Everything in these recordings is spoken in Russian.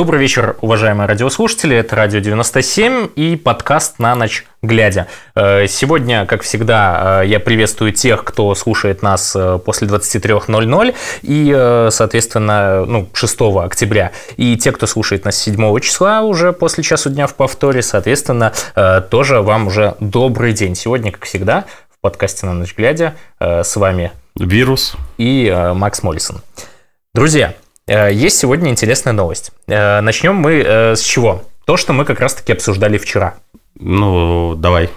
Добрый вечер, уважаемые радиослушатели. Это Радио 97 и подкаст «На ночь глядя». Э, сегодня, как всегда, э, я приветствую тех, кто слушает нас э, после 23.00 и, соответственно, ну, 6 октября. И те, кто слушает нас 7 числа уже после часу дня в повторе, соответственно, тоже вам уже добрый день. Сегодня, как всегда, в подкасте «На ночь глядя» с вами Вирус и Макс Моллисон. Друзья, есть сегодня интересная новость. Э, начнем мы э, с чего? То, что мы как раз-таки обсуждали вчера. Ну, давай.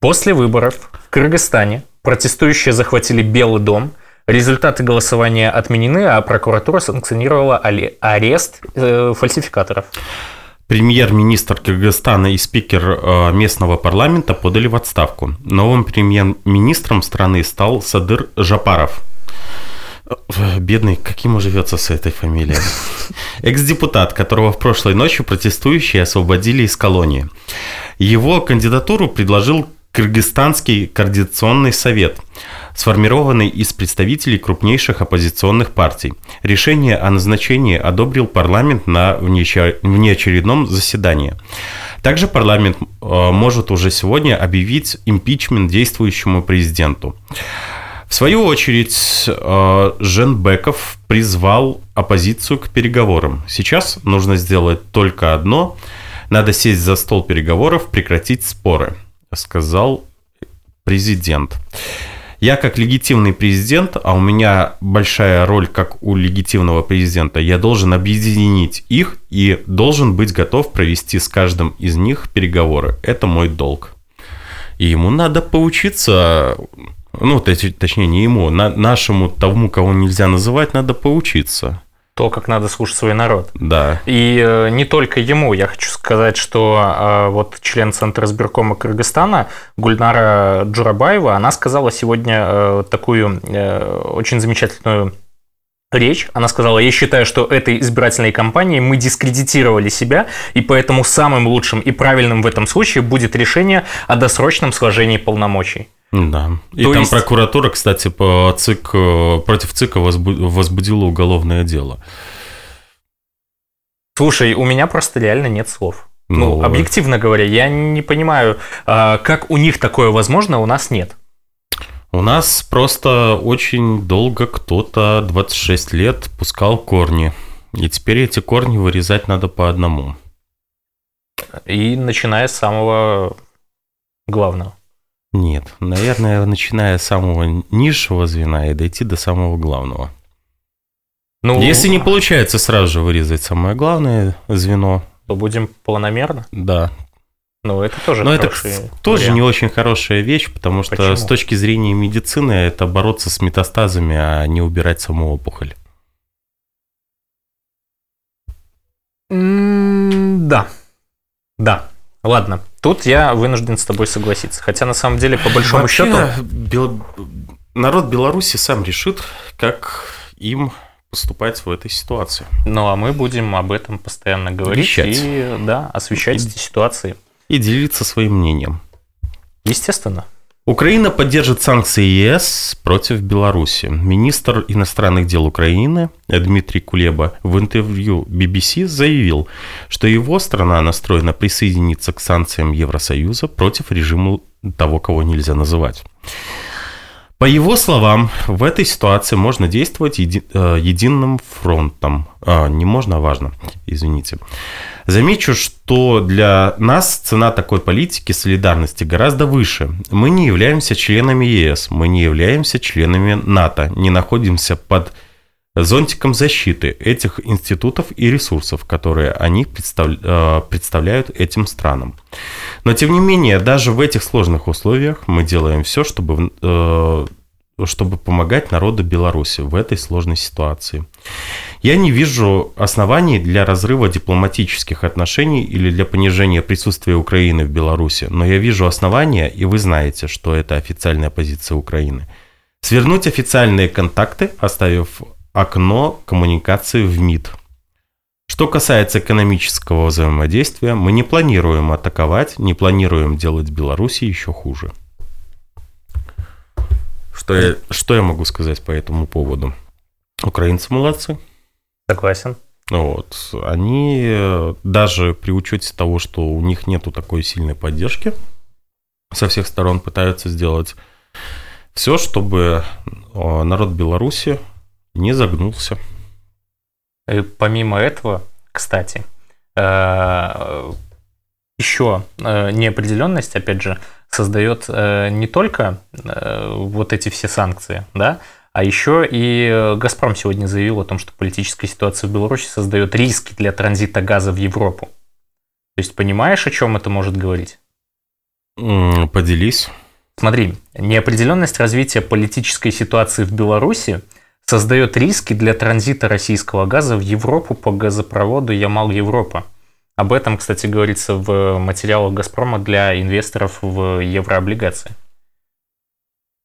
После выборов в Кыргызстане протестующие захватили Белый дом, результаты голосования отменены, а прокуратура санкционировала арест фальсификаторов. Премьер-министр Кыргызстана и спикер местного парламента подали в отставку. Новым премьер-министром страны стал Садыр Жапаров. Бедный, как ему живется с этой фамилией? Экс-депутат, которого в прошлой ночью протестующие освободили из колонии. Его кандидатуру предложил Кыргызстанский координационный совет, сформированный из представителей крупнейших оппозиционных партий. Решение о назначении одобрил парламент на внеочередном заседании. Также парламент э, может уже сегодня объявить импичмент действующему президенту. В свою очередь, э, Жен Беков призвал оппозицию к переговорам. Сейчас нужно сделать только одно. Надо сесть за стол переговоров, прекратить споры, сказал президент. Я как легитимный президент, а у меня большая роль как у легитимного президента, я должен объединить их и должен быть готов провести с каждым из них переговоры. Это мой долг. И ему надо поучиться ну, точнее, не ему, на, нашему тому, кого нельзя называть, надо поучиться. То, как надо слушать свой народ. Да. И э, не только ему. Я хочу сказать, что э, вот член Центра избиркома Кыргызстана Гульнара Джурабаева, она сказала сегодня э, такую э, очень замечательную речь. Она сказала, я считаю, что этой избирательной кампанией мы дискредитировали себя, и поэтому самым лучшим и правильным в этом случае будет решение о досрочном сложении полномочий. Да. И То там есть... прокуратура, кстати, по ЦИК, э, против ЦИКа возбудила уголовное дело. Слушай, у меня просто реально нет слов. Ну, ну объективно говоря, я не понимаю, а, как у них такое возможно, а у нас нет. У нас просто очень долго кто-то 26 лет пускал корни. И теперь эти корни вырезать надо по одному. И начиная с самого главного. Нет, наверное, начиная с самого низшего звена и дойти до самого главного. Ну, Если не получается сразу же вырезать самое главное звено, то будем планомерно? Да. Ну, это тоже Но это тоже вариант. не очень хорошая вещь, потому что Почему? с точки зрения медицины это бороться с метастазами, а не убирать саму опухоль. да. Да. Ладно, тут я вынужден с тобой согласиться. Хотя на самом деле, по большому Вообще, счету... Бел... Народ Беларуси сам решит, как им поступать в этой ситуации. Ну, а мы будем об этом постоянно говорить Вещать. и да, освещать и, эти ситуации. И делиться своим мнением. Естественно. Украина поддержит санкции ЕС против Беларуси. Министр иностранных дел Украины Дмитрий Кулеба в интервью BBC заявил, что его страна настроена присоединиться к санкциям Евросоюза против режима того, кого нельзя называть. По его словам, в этой ситуации можно действовать еди, э, единым фронтом. А, не можно, а важно, извините. Замечу, что для нас цена такой политики солидарности гораздо выше. Мы не являемся членами ЕС, мы не являемся членами НАТО, не находимся под зонтиком защиты этих институтов и ресурсов, которые они э, представляют этим странам. Но тем не менее, даже в этих сложных условиях мы делаем все, чтобы, э, чтобы помогать народу Беларуси в этой сложной ситуации. Я не вижу оснований для разрыва дипломатических отношений или для понижения присутствия Украины в Беларуси, но я вижу основания, и вы знаете, что это официальная позиция Украины. Свернуть официальные контакты, оставив окно коммуникации в МИД. Что касается экономического взаимодействия, мы не планируем атаковать, не планируем делать Беларуси еще хуже. Что я, что я могу сказать по этому поводу? Украинцы молодцы. Согласен. Вот. Они даже при учете того, что у них нету такой сильной поддержки, со всех сторон пытаются сделать все, чтобы народ Беларуси не загнулся. И помимо этого, кстати, э, еще э, неопределенность, опять же, создает э, не только вот эти все санкции, да, а еще и «Газпром» сегодня заявил о том, что политическая ситуация в Беларуси создает риски для транзита газа в Европу. То есть понимаешь, о чем это может говорить? Поделись. Смотри, неопределенность развития политической ситуации в Беларуси создает риски для транзита российского газа в Европу по газопроводу Ямал-Европа. Об этом, кстати, говорится в материалах «Газпрома» для инвесторов в еврооблигации.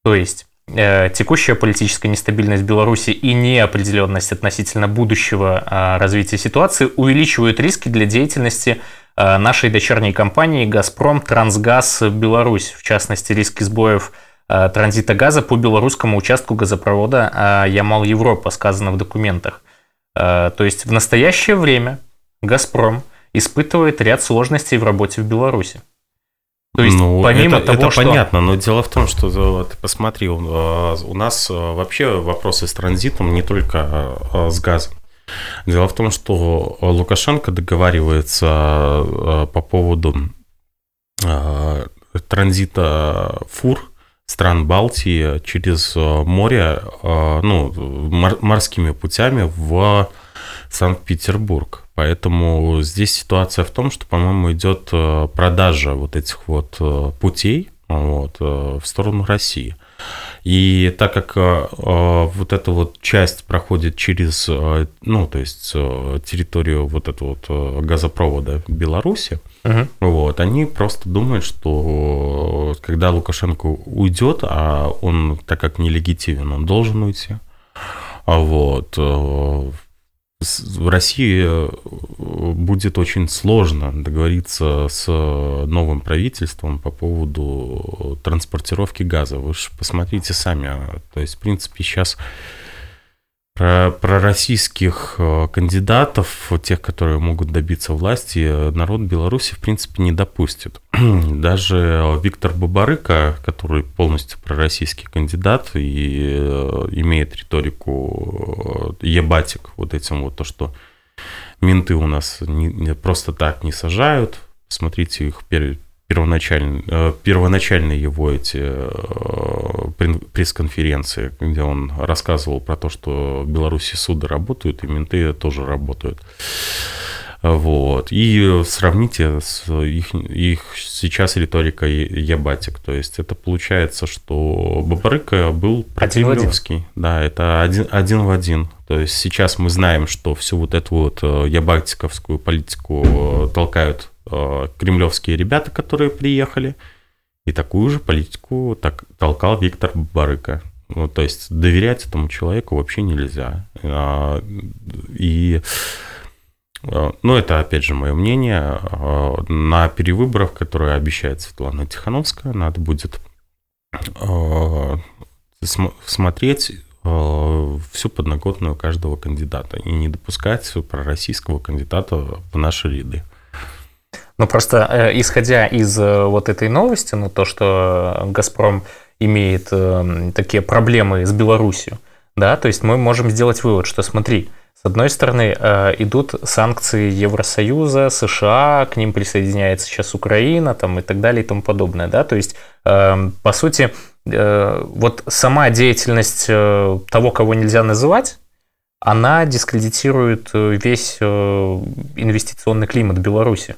То есть, э, текущая политическая нестабильность Беларуси и неопределенность относительно будущего э, развития ситуации увеличивают риски для деятельности Э, нашей дочерней компании «Газпром Трансгаз Беларусь», в частности, риски сбоев транзита газа по белорусскому участку газопровода э, Ямал-Европа, сказано в документах. То есть в настоящее время «Газпром» испытывает ряд сложностей в работе в Беларуси. То есть, ну, помимо это, того, это что... понятно, но дело в том, что ты посмотри, у нас вообще вопросы с транзитом не только с газом. Дело в том, что Лукашенко договаривается э, по поводу э, транзита фур стран Балтии через море, э, ну, морскими путями в Санкт-Петербург. Поэтому здесь ситуация в том, что, по-моему, идет продажа вот этих вот путей вот, в сторону России. И так как э, э, вот эта вот часть проходит через, э, ну, то есть территорию вот этого вот газопровода Беларуси, угу. вот, они просто думают, что когда Лукашенко уйдет, а он, так как нелегитимен, он должен уйти, вот, в России э, будет очень сложно договориться с новым правительством по поводу транспортировки газа. Вы же посмотрите сами. То есть, в принципе, сейчас про, про российских э, кандидатов, тех, которые могут добиться власти, народ Беларуси, в принципе, не допустит. Даже Виктор Бабарыка, который полностью пророссийский кандидат и э, имеет риторику э, ебатик, вот этим вот то, что менты у нас не, не, просто так не сажают, смотрите их перед первоначальные, э, первоначальные его эти э, пресс-конференции, где он рассказывал про то, что в Беларуси суды работают, и менты тоже работают. Вот. И сравните с их, их сейчас риторика ебатик. То есть это получается, что Бабарыка был прокремлевский. Да, это один, один в один. То есть сейчас мы знаем, что всю вот эту вот э, ябатиковскую политику толкают Э, кремлевские ребята, которые приехали, и такую же политику так, толкал Виктор Барыка. Ну, то есть доверять этому человеку вообще нельзя. А, и, э, ну, это, опять же, мое мнение. Э, на перевыборах, которые обещает Светлана Тихановская, надо будет смотреть всю подноготную каждого кандидата и не допускать пророссийского кандидата в наши ряды. Ну, просто э, исходя из э, вот этой новости, ну, то, что «Газпром» имеет э, такие проблемы с Беларусью, да, то есть мы можем сделать вывод, что смотри, с одной стороны, идут санкции Евросоюза, США, к ним присоединяется сейчас Украина там, и так далее и тому подобное. Да? То есть, по сути, вот сама деятельность того, кого нельзя называть, она дискредитирует весь инвестиционный климат Беларуси.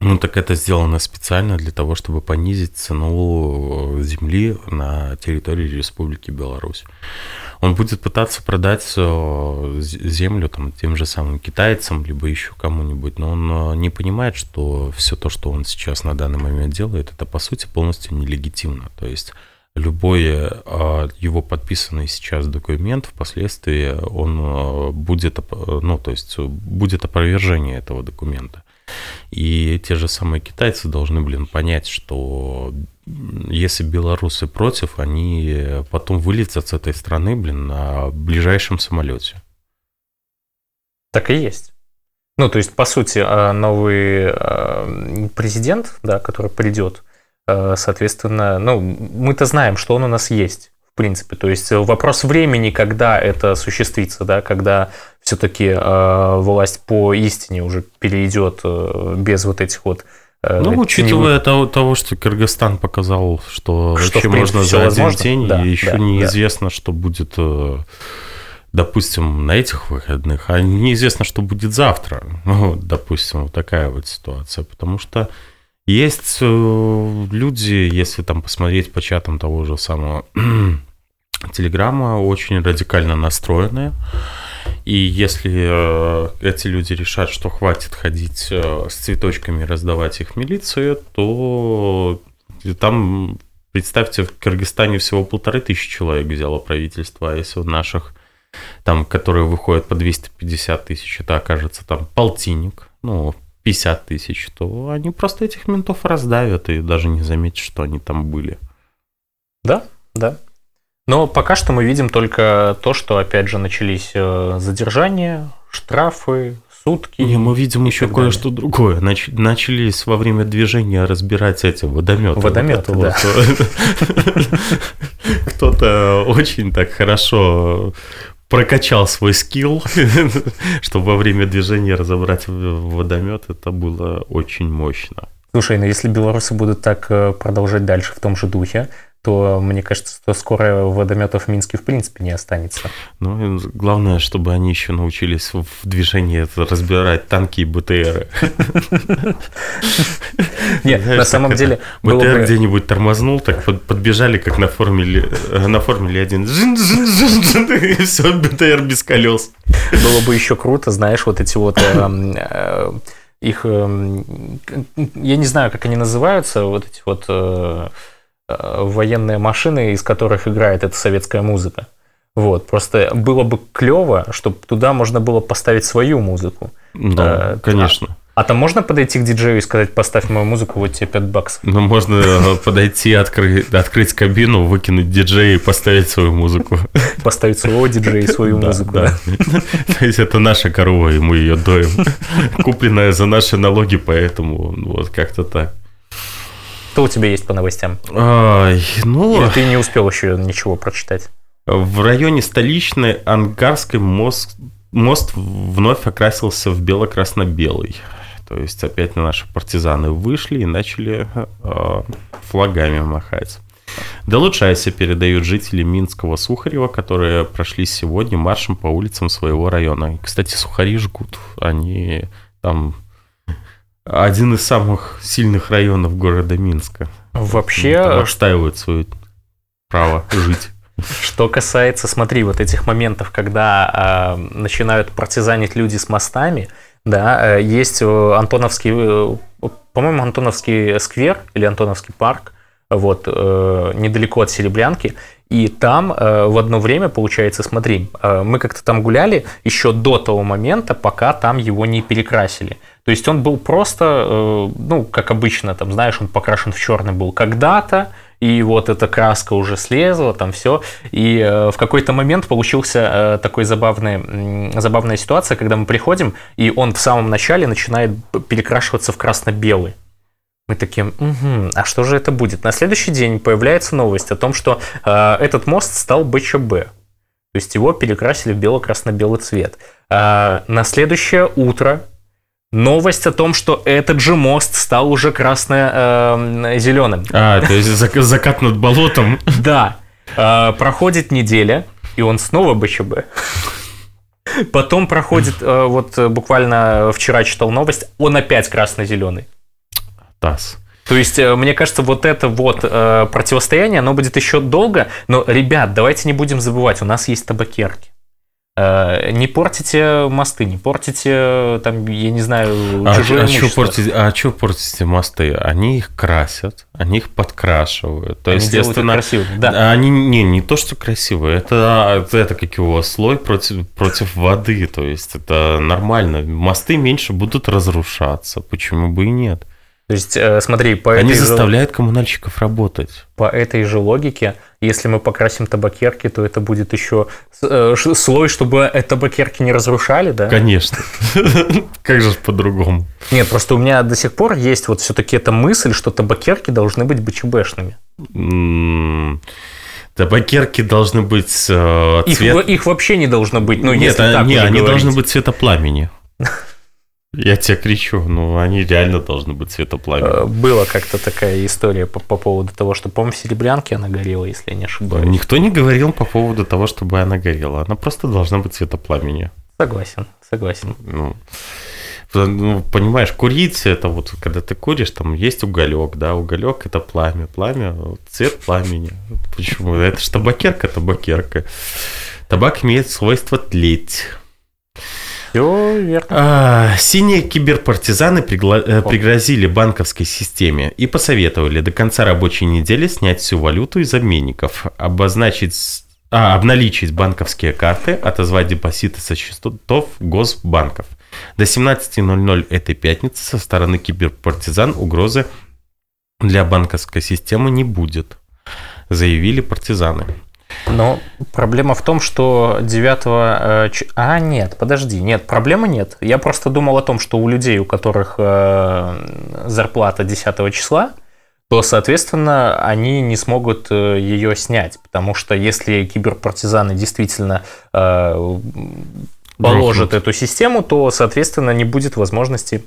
Ну, так это сделано специально для того, чтобы понизить цену земли на территории Республики Беларусь. Он будет пытаться продать э, землю там, тем же самым китайцам, либо еще кому-нибудь, но он э, не понимает, что все то, что он сейчас на данный момент делает, это по сути полностью нелегитимно. То есть любой э, его подписанный сейчас документ впоследствии он будет, ну, то есть будет опровержение этого документа. И те же самые китайцы должны, блин, понять, что если белорусы против, они потом вылетят с этой страны, блин, на ближайшем самолете. Так и есть. Ну, то есть, по сути, э, новый э, президент, да, который придет, э, соответственно, ну, мы-то знаем, что он у нас есть, в принципе. То есть вопрос времени, когда это осуществится, да, когда все-таки власть по истине уже перейдет без вот этих вот ну, учитывая того, того, что Кыргызстан показал, что, что вообще можно за один возможно. день, да, и еще да, неизвестно, да. что будет допустим, на этих выходных, а неизвестно, что будет завтра. Ну, допустим, вот такая вот ситуация. Потому что есть э, люди, если там посмотреть по чатам того же самого Телеграма, очень радикально настроенные. И если э, эти люди решат, что хватит ходить э, с цветочками раздавать их милиции, то там, представьте, в Кыргызстане всего полторы тысячи человек взяло правительство, а если в наших там, которые выходят по 250 тысяч, это окажется там полтинник, ну, 50 тысяч, то они просто этих ментов раздавят и даже не заметят, что они там были. Да, да. Но пока что мы видим только то, что, опять же, начались э, задержания, штрафы, сутки. Не, мы видим еще кое-что другое. Нач- начались во время движения разбирать эти водометы. Водометы, вот да. Кто-то очень так хорошо прокачал свой скилл, чтобы во время движения разобрать водомет. Это было очень мощно. Слушай, ну если белорусы будут так э, продолжать дальше в том же духе, то мне кажется, что скоро водометов в Минске в принципе не останется. Ну, главное, чтобы они еще научились в движении разбирать танки и БТРы. Нет, на самом деле... БТР где-нибудь тормознул, так подбежали, как на Формуле э, на Формуле 1. И все, БТР без колес. Было бы еще круто, знаешь, вот эти вот эм, э, их... Эм, я не знаю, как они называются, вот эти вот э, Э, военные машины, из которых играет эта советская музыка. Вот, просто было бы клево, чтобы туда можно было поставить свою музыку. Да, э, конечно. А, а там можно подойти к диджею и сказать, поставь мою музыку, вот тебе 5 баксов? Ну, можно э, подойти, открыть, открыть кабину, выкинуть диджея и поставить свою музыку. Поставить своего диджея и свою музыку, да. То есть это наша корова, и мы ее доим. Купленная за наши налоги, поэтому вот как-то так. Что у тебя есть по новостям? Ай, ну... Или ты не успел еще ничего прочитать? В районе столичной Ангарской мост, мост вновь окрасился в бело-красно-белый. То есть опять наши партизаны вышли и начали э, флагами махать. Долучайся передают жители Минского Сухарева, которые прошли сегодня маршем по улицам своего района. Кстати, сухари жгут. Они там один из самых сильных районов города Минска. Вообще... Отстаивают свое право жить. Что касается, смотри, вот этих моментов, когда э, начинают партизанить люди с мостами, да, э, есть э, Антоновский, э, по-моему, Антоновский сквер или Антоновский парк, вот, э, недалеко от Серебрянки, и там э, в одно время, получается, смотри, э, мы как-то там гуляли еще до того момента, пока там его не перекрасили. То есть он был просто, э, ну, как обычно, там, знаешь, он покрашен в черный был когда-то, и вот эта краска уже слезла, там все. И э, в какой-то момент получился э, такой забавный, забавная ситуация, когда мы приходим, и он в самом начале начинает перекрашиваться в красно-белый. Мы такие, угу, а что же это будет? На следующий день появляется новость о том, что э, этот мост стал БЧБ. То есть его перекрасили в бело-красно-белый цвет. Э, на следующее утро новость о том, что этот же мост стал уже красно-зеленым. Эм, а, то есть закат над болотом. Да. Э, проходит неделя, и он снова БЧБ. Потом проходит, э, вот буквально вчера читал новость, он опять красно-зеленый. ТАСС. То есть, э, мне кажется, вот это вот противостояние, оно будет еще долго. Но, ребят, давайте не будем забывать, у нас есть табакерки. Э, не портите мосты, не портите, там, я не знаю, а, чужое а что портите, а что портите мосты? Они их красят, они их подкрашивают. То есть, естественно, красиво. Да. Они не, не то, что красивые, это, это как его слой против, против воды. То есть, это нормально. Мосты меньше будут разрушаться. Почему бы и нет? То есть, э, смотри, по Они этой же- заставляют коммунальщиков работать. по этой же логике, если мы покрасим табакерки, то это будет еще э, слой, чтобы э, табакерки не разрушали, да? Конечно. Как же по-другому? Нет, просто у меня до сих пор есть вот все-таки эта мысль, что табакерки должны быть БЧБшными. Табакерки должны быть Их, цвет- их вообще не должно быть, ну, Нет, если а- так не, уже они говорить. должны быть цвета пламени. Я тебе кричу, ну они реально должны быть цвета пламени. Э, Была как-то такая история по, по поводу того, что, по-моему, в Серебрянке она горела, если я не ошибаюсь. Никто не говорил по поводу того, чтобы она горела. Она просто должна быть цвета пламени. Согласен, согласен. Ну, ну, понимаешь, курить это вот, когда ты куришь, там есть уголек, да, уголек это пламя, пламя, цвет пламени. Почему? Это же табакерка, табакерка. Табак имеет свойство тлеть. Все верно. А, синие киберпартизаны пригла- э, пригрозили банковской системе и посоветовали до конца рабочей недели снять всю валюту из обменников, обозначить, а, обналичить банковские карты, отозвать депозиты со счетов госбанков. До 17.00 этой пятницы со стороны киберпартизан угрозы для банковской системы не будет, заявили партизаны. Но проблема в том, что 9... э, А, нет, подожди, нет, проблемы нет. Я просто думал о том, что у людей, у которых э, зарплата 10 числа, то, соответственно, они не смогут э, ее снять. Потому что если киберпартизаны действительно положат Грохнут. эту систему, то, соответственно, не будет возможности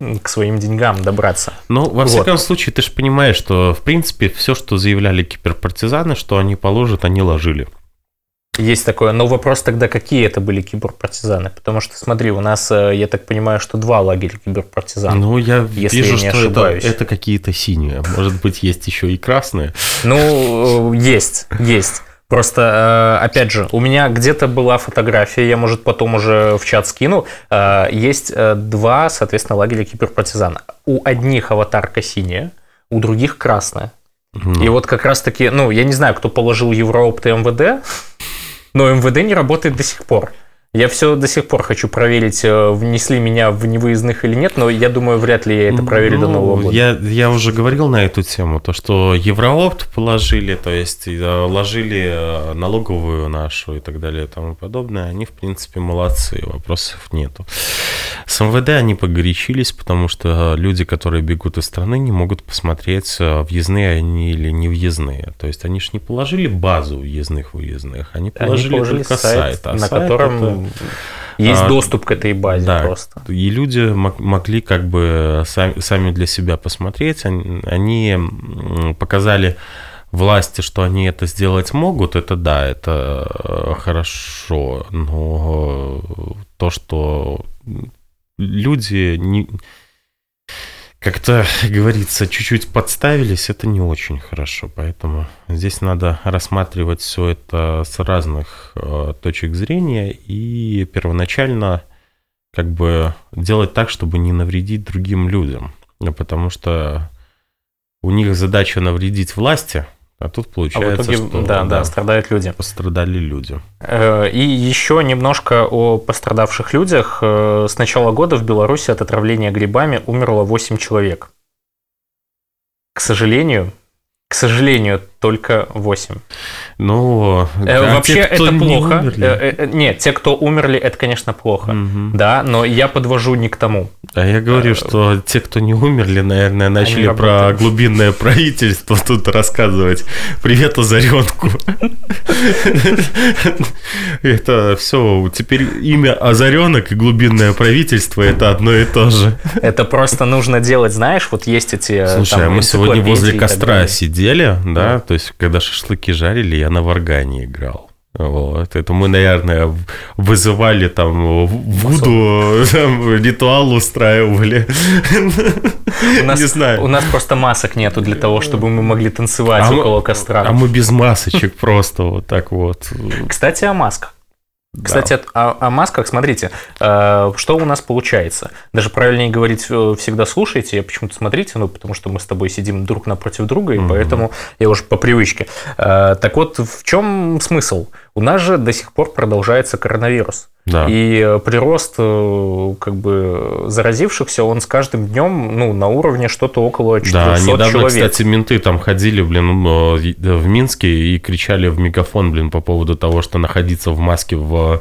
к своим деньгам добраться. Ну, во Вот. всяком случае, ты же понимаешь, что, в принципе, все, что заявляли киберпартизаны, что они положат, они ложили. Есть такое, но вопрос тогда, какие это были киберпартизаны? Потому что, смотри, у нас, э, я так понимаю, что два лагеря киберпартизан. Ну, я если вижу, я не что это, ошибаюсь. это какие-то синие. Может быть, есть еще и красные. Ну, э, есть, есть. Просто, э, опять же, у меня где-то была фотография, я, может, потом уже в чат скину. Э, Есть э, два, соответственно, лагеря киберпартизан. У одних аватарка синяя, у других красная. И вот как раз-таки, ну, я не знаю, кто положил Евроопт и МВД, но МВД не работает до сих пор. Я все до сих пор хочу проверить, э, внесли меня в невыездных или нет, но я думаю, вряд ли я это проверю до ну, Нового года. Я, я уже говорил на эту тему, то, что Евроопт положили, то есть э, ложили э, налоговую нашу и так далее и тому подобное, они, в принципе, молодцы, вопросов нету. С МВД они погорячились, потому что люди, которые бегут из страны, не могут посмотреть, въездные они или не въездные. То есть они же не положили базу въездных-выездных, они Они положили, положили только сайт, сайт. а на сайт котором это- есть а, доступ к этой базе да, просто. И люди мог- могли как бы сами, сами для себя посмотреть. Они, они, показали власти, что они это сделать могут. Это да, это э, хорошо. Но э, то, что люди не как-то говорится, чуть-чуть подставились, это не очень хорошо. Поэтому здесь надо рассматривать все это с разных э, точек зрения и первоначально как бы делать так, чтобы не навредить другим людям. Потому что у них задача навредить власти, а тут А получается, итоге, что да, да, страдают люди. пострадали люди. Э, И еще немножко о пострадавших людях. Э, С начала года в Беларуси от отравления грибами умерло 8 человек. К сожалению, к сожалению, только 8. Ну, Э, а Вообще те, это не плохо. умерли? Э, э, Нет, те, кто умерли, это, конечно, плохо. Мгм. Да, но я подвожу не к тому. А я говорю, что те, кто не умерли, наверное, начали про глубинное правительство тут рассказывать. Привет, Озаренку. Это все. Теперь имя Озаренок и глубинное правительство это одно и то же. Это просто нужно делать, знаешь, вот есть эти... э, Слушай, а мы сегодня возле костра сидели, да, то есть когда шашлыки жарили, я на варгане играл. Вот. Это мы, наверное, вызывали там Вуду, там, ритуал устраивали. У нас, Не знаю. У нас просто масок нету для того, чтобы мы могли танцевать А мы- около костра. А мы без масочек просто вот так вот. Кстати, о масках. Да. Кстати, от- о, о масках, смотрите, э, что у нас получается. Даже правильнее говорить э, всегда слушайте, я почему-то смотрите, ну, потому что мы с тобой сидим друг напротив друга, и Мгм. поэтому я уже по привычке. Э, так вот, в чем смысл? У нас же до сих пор продолжается коронавирус. Да. И э, прирост э, как бы заразившихся, он с каждым днем ну, на уровне что-то около 400 Да, недавно, человек. кстати, менты там ходили, блин, э, в Минске и кричали в мегафон, блин, по поводу того, что находиться в маске в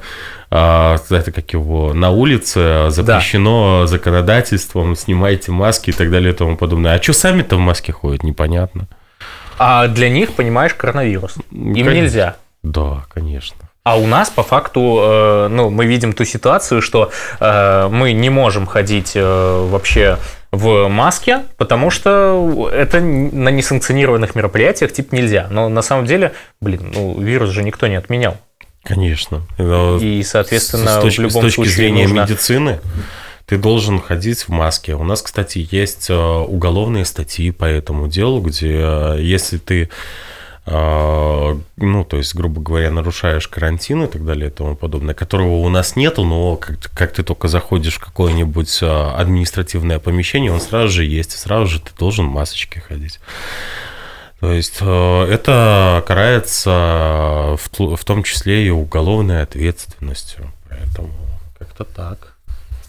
а, это как его на улице запрещено законодательством, снимайте маски и так далее и тому подобное. А что сами-то в маске ходят, непонятно. А для них, понимаешь, коронавирус. Им Конечно. нельзя. Да, конечно. А у нас по факту, э, ну, мы видим ту ситуацию, что э, мы не можем ходить э, вообще в маске, потому что это на несанкционированных мероприятиях типа нельзя. Но на самом деле, блин, ну, вирус же никто не отменял. Конечно. Но И, соответственно, с точки, в любом с точки случае зрения нужно... медицины ты должен ходить в маске. У нас, кстати, есть уголовные статьи по этому делу, где если ты ну, то есть, грубо говоря, нарушаешь карантин и так далее и тому подобное, которого у нас нету, но как, как ты только заходишь в какое-нибудь э, административное помещение, он сразу же есть, сразу же ты должен в масочке ходить. То есть э, это карается в, в том числе и уголовной ответственностью. Поэтому как-то так.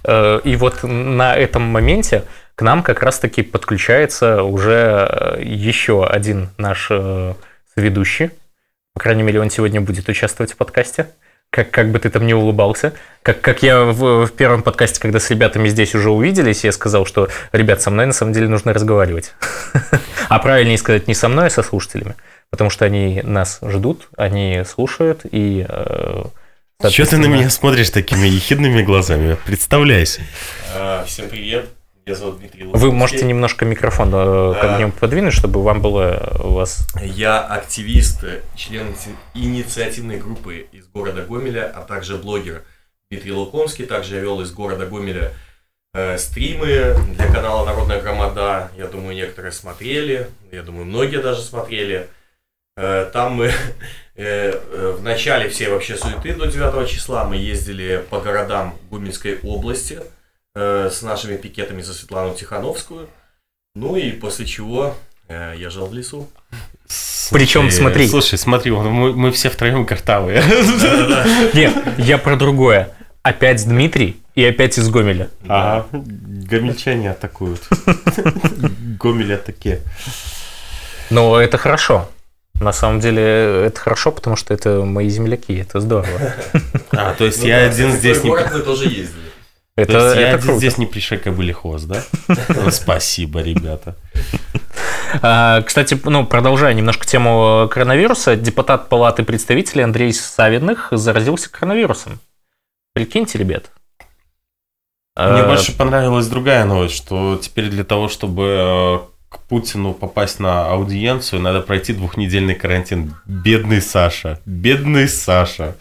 Э, И вот на этом моменте к нам как раз-таки подключается уже э, еще один наш соведущий. По крайней мере, он сегодня будет участвовать в подкасте. Как, как бы ты там не улыбался. Как, как я в, в первом подкасте, когда с ребятами здесь уже увиделись, я сказал, что, ребят, со мной на самом деле нужно разговаривать. А правильнее сказать не со мной, а со слушателями. Потому что они нас ждут, они слушают и... э, Что ты на меня смотришь такими ехидными глазами? Представляйся. Всем привет, меня зовут Дмитрий Вы Луковский. можете немножко микрофон э, к огню подвинуть, чтобы вам было у вас... Я активист, э, член иници- инициативной группы из города Гомеля, а также блогер Дмитрий Луковский. Также я вел из города Гомеля э, стримы для канала Народная Громада. Я думаю, некоторые смотрели, я думаю, многие даже смотрели. Э, Там мы э, э, в начале всей вообще суеты до 9 числа мы ездили по городам Гомельской области э, с нашими пикетами за Светлану Тихановскую. Ну и после чего э, я жил в лесу. Причем, смотри. Слушай, смотри, мы, мы все втроем картавые. Нет, я про другое. Опять Дмитрий и опять из Гомеля. Ага. Гомельчане атакуют. Гомель атаке. Но это хорошо. На самом деле это хорошо, потому что это мои земляки, это здорово. А, то есть Ну я да, один здесь не... мы тоже ездили. Это, То есть я это один круто. здесь не пришей кобыли хвост, да? Спасибо, ребята. А, Кстати, ну, продолжая немножко тему коронавируса, депутат Палаты представителей Андрей Савиных заразился коронавирусом. Прикиньте, ребят. Мне А, больше понравилась другая новость, что теперь для того, чтобы э, к Путину попасть на аудиенцию, надо пройти двухнедельный карантин. Бедный Саша. Бедный Саша.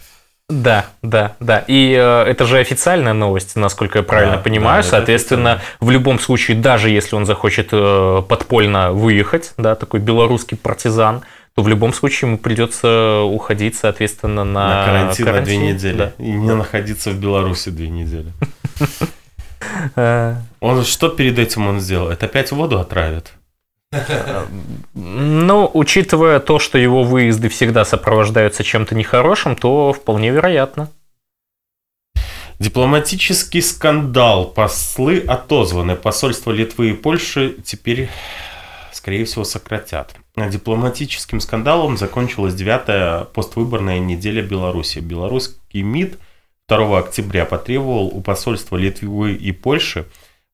Да, да, да. И э, это же официальная новость, насколько я правильно Да, понимаю. да, Соответственно, в любом случае, даже если он захочет э, подпольно выехать, да, такой белорусский партизан, то в любом случае ему придется уходить, соответственно, на, На карантин на две недели. да. И не находиться в Беларуси две недели. Э, Он что перед этим он сделал? Это опять воду отравит? Ну, учитывая то, что его выезды всегда сопровождаются чем-то нехорошим, то вполне вероятно. Дипломатический скандал. Послы отозваны. Посольства Литвы и Польши теперь, скорее всего, сократят. Дипломатическим скандалом закончилась девятая поствыборная неделя Беларуси. Белорусский МИД 2 октября потребовал у посольства Литвы и Польши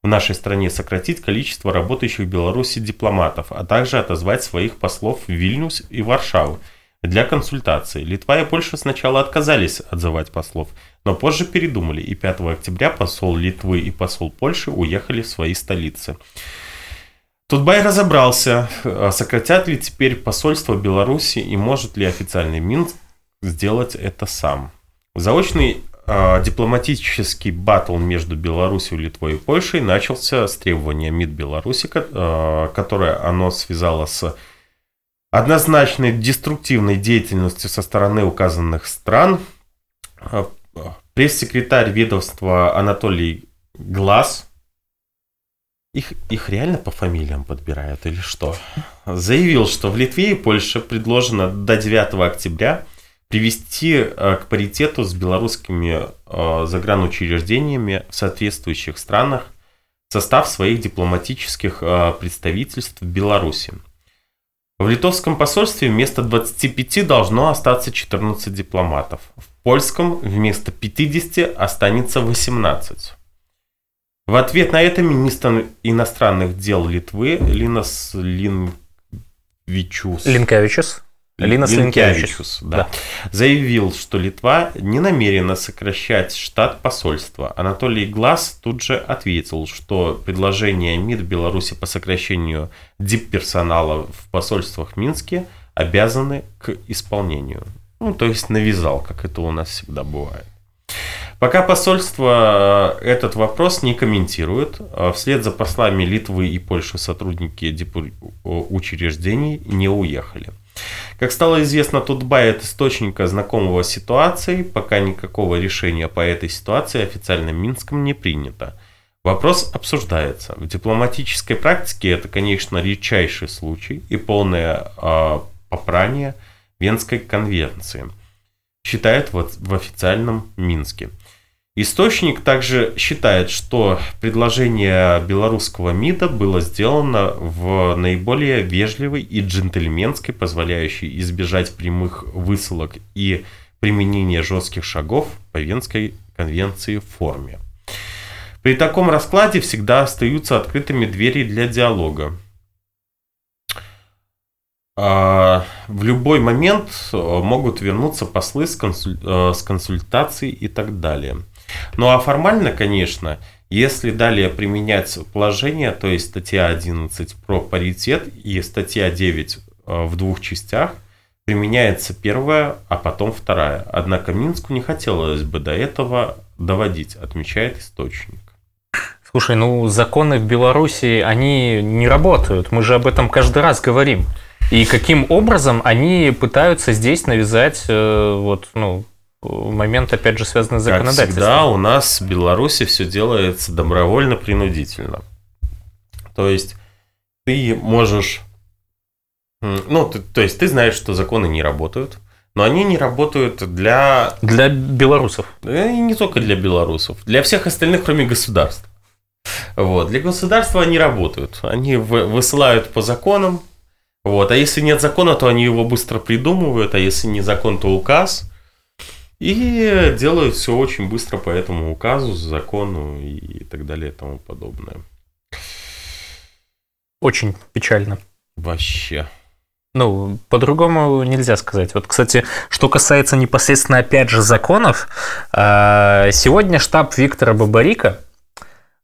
в нашей стране сократить количество работающих в Беларуси дипломатов, а также отозвать своих послов в Вильнюс и Варшаву для консультаций. Литва и Польша сначала отказались отзывать послов, но позже передумали, и 5 октября посол Литвы и посол Польши уехали в свои столицы. Тутбай разобрался, а сократят ли теперь посольство Беларуси и может ли официальный Минск сделать это сам. Заочный дипломатический батл между Беларусью, Литвой и Польшей начался с требования МИД Беларуси, а, которое оно связало с однозначной деструктивной деятельностью со стороны указанных стран. А, а, Пресс-секретарь ведомства Анатолий Глаз их, их реально по фамилиям подбирают или что? Заявил, что в Литве и Польше предложено до 9 октября привести э, к паритету с белорусскими э, загранучреждениями в соответствующих странах состав своих дипломатических э, представительств в Беларуси. В литовском посольстве вместо 25 должно остаться 14 дипломатов. В польском вместо 50 останется 18. В ответ на это министр иностранных дел Литвы Линас Линвичус Линкевичус. Линас Линкевичус, да, да. заявил, что Литва не намерена сокращать штат посольства. Анатолий Глаз тут же ответил, что предложение МИД Беларуси по сокращению дипперсонала в посольствах Минске обязаны к исполнению. Ну, то есть навязал, как это у нас всегда бывает. Пока посольство э, этот вопрос не комментирует, э, вслед за послами Литвы и Польши сотрудники учреждений не уехали. Как стало известно, Тутбай от источника знакомого ситуации, пока никакого решения по этой ситуации официально Минском не принято. Вопрос обсуждается. В дипломатической практике это, конечно, редчайший случай и полное э, попрание Венской конвенции, считают в, в официальном Минске. Источник также считает, что предложение белорусского МИДа было сделано в наиболее вежливой и джентльменской, позволяющей избежать прямых высылок и применения жестких шагов по Венской конвенции в форме. При таком раскладе всегда остаются открытыми двери для диалога. А, в любой момент могут вернуться послы с. Э, с консультацией и так далее. Ну а формально, конечно, если далее применять положение, то есть статья 11 про паритет и статья 9 э, в двух частях, применяется первая, а потом вторая. Однако Минску не хотелось бы до этого доводить, отмечает источник. Слушай, ну законы в Беларуси, они не работают. Мы же об этом каждый раз говорим. И каким образом они пытаются здесь навязать э, вот, ну, момент, опять же, связанный с законодательством. Как всегда, у нас в Беларуси все делается добровольно-принудительно. То есть ты можешь... Ну, ты, то есть ты знаешь, что законы не работают, но они не работают для... Для белорусов. И не только для белорусов. Для всех остальных, кроме государств. Вот. Для государства они работают. Они высылают по законам. Вот. А если нет закона, то они его быстро придумывают. А если не закон, то указ. И делают все очень быстро по этому указу, закону и так далее и тому подобное. Очень печально. Вообще. Ну, по-другому нельзя сказать. Вот, кстати, что касается непосредственно, опять же, законов, а, сегодня штаб Виктора Бабарика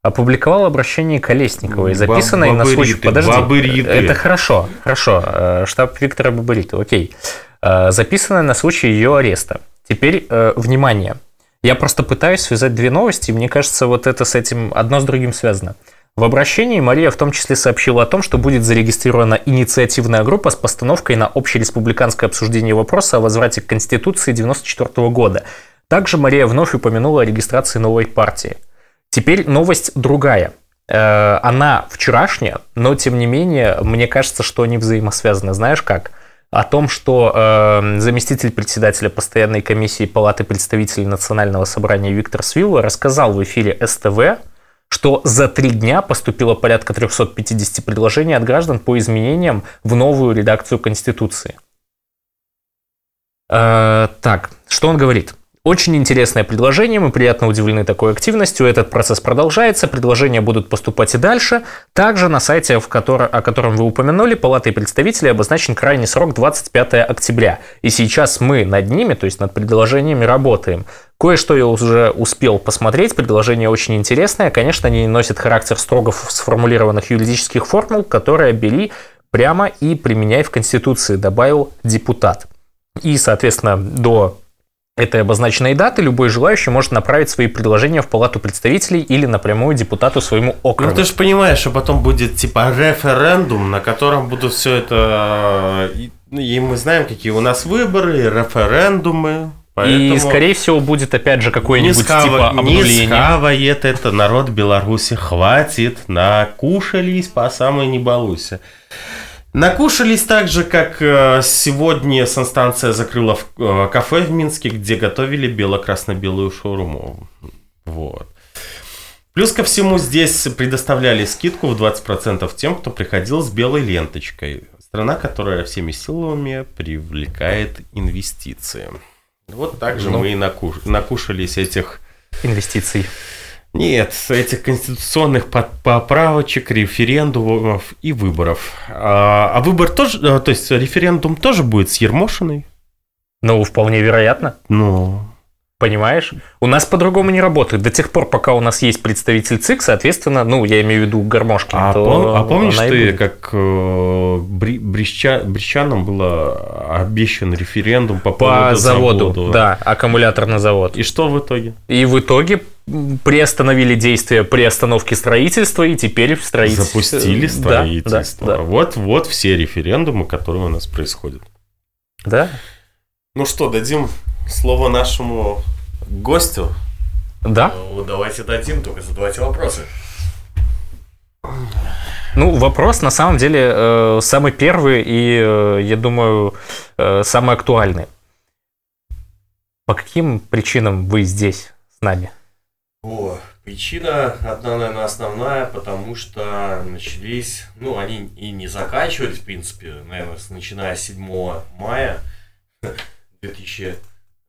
опубликовал обращение Колесниковой, записанное на случай... Подожди, бабыриты. это хорошо, хорошо. Э, штаб Виктора Бабарита, окей. Э, записанное на случай ее ареста. Теперь, э, внимание, я просто пытаюсь связать две новости, и мне кажется, вот это с этим одно с другим связано. В обращении Мария в том числе сообщила о том, что будет зарегистрирована инициативная группа с постановкой на общереспубликанское обсуждение вопроса о возврате к Конституции 1994 года. Также Мария вновь упомянула о регистрации новой партии. Теперь новость другая. Э, она вчерашняя, но тем не менее, мне кажется, что они взаимосвязаны. Знаешь как? О том, что э, заместитель председателя постоянной комиссии Палаты представителей Национального собрания Виктор Свилла рассказал в эфире СТВ, что за три дня поступило порядка 350 предложений от граждан по изменениям в новую редакцию Конституции. Э, так, что он говорит? Очень интересное предложение, мы приятно удивлены такой активностью. Этот процесс продолжается, предложения будут поступать и дальше. Также на сайте, в котором, о котором вы упомянули, Палатой представителей обозначен крайний срок 25 октября. И сейчас мы над ними, то есть над предложениями, работаем. Кое-что я уже успел посмотреть, предложение очень интересное. Конечно, они носят характер строго сформулированных юридических формул, которые бери прямо и применяй в Конституции, добавил депутат. И, соответственно, до этой обозначенной даты любой желающий может направить свои предложения в Палату представителей или напрямую депутату своему округу. Ну ты же понимаешь, что потом будет типа референдум, на котором будут все это... И мы знаем, какие у нас выборы, референдумы. Поэтому... И, скорее всего, будет опять же какое-нибудь скава... типа обнуление. Не скавает это народ Беларуси, хватит, накушались по самой не балуйся. Накушались так же, как э, сегодня санстанция закрыла в, э, кафе в Минске, где готовили бело-красно-белую шаурму. Вот. Плюс ко всему здесь предоставляли скидку в 20% тем, кто приходил с белой ленточкой. Страна, которая всеми силами привлекает инвестиции. Вот так же ну, мы и накуш... накушались этих... Инвестиций. Нет, этих конституционных поправочек, референдумов и выборов. А, а выбор тоже, э, то есть референдум тоже будет с Ермошиной? Ну, вполне вероятно. Ну, Понимаешь? У нас по-другому не работает. До тех пор, пока у нас есть представитель ЦИК, соответственно, ну, я имею в виду гармошки. А, то пом- а помнишь ты, как э, Бри- Бреща- Брещанам было обещан референдум по, по заводу? заводу? Да, аккумуляторный завод. И что в итоге? И в итоге приостановили действия при остановке строительства, и теперь в строительстве... Запустили строительство. Да, да, да. Вот, вот все референдумы, которые у нас происходят. Да. Ну что, дадим слово нашему гостю. Да? Ну, давайте дадим, только задавайте вопросы. Ну, вопрос на самом деле э, самый первый и, э, я думаю, самый актуальный. По каким причинам вы здесь с нами? О, причина одна, наверное, основная, потому что начались, ну, они и не заканчивались, в принципе, наверное, начиная с 7 мая 2000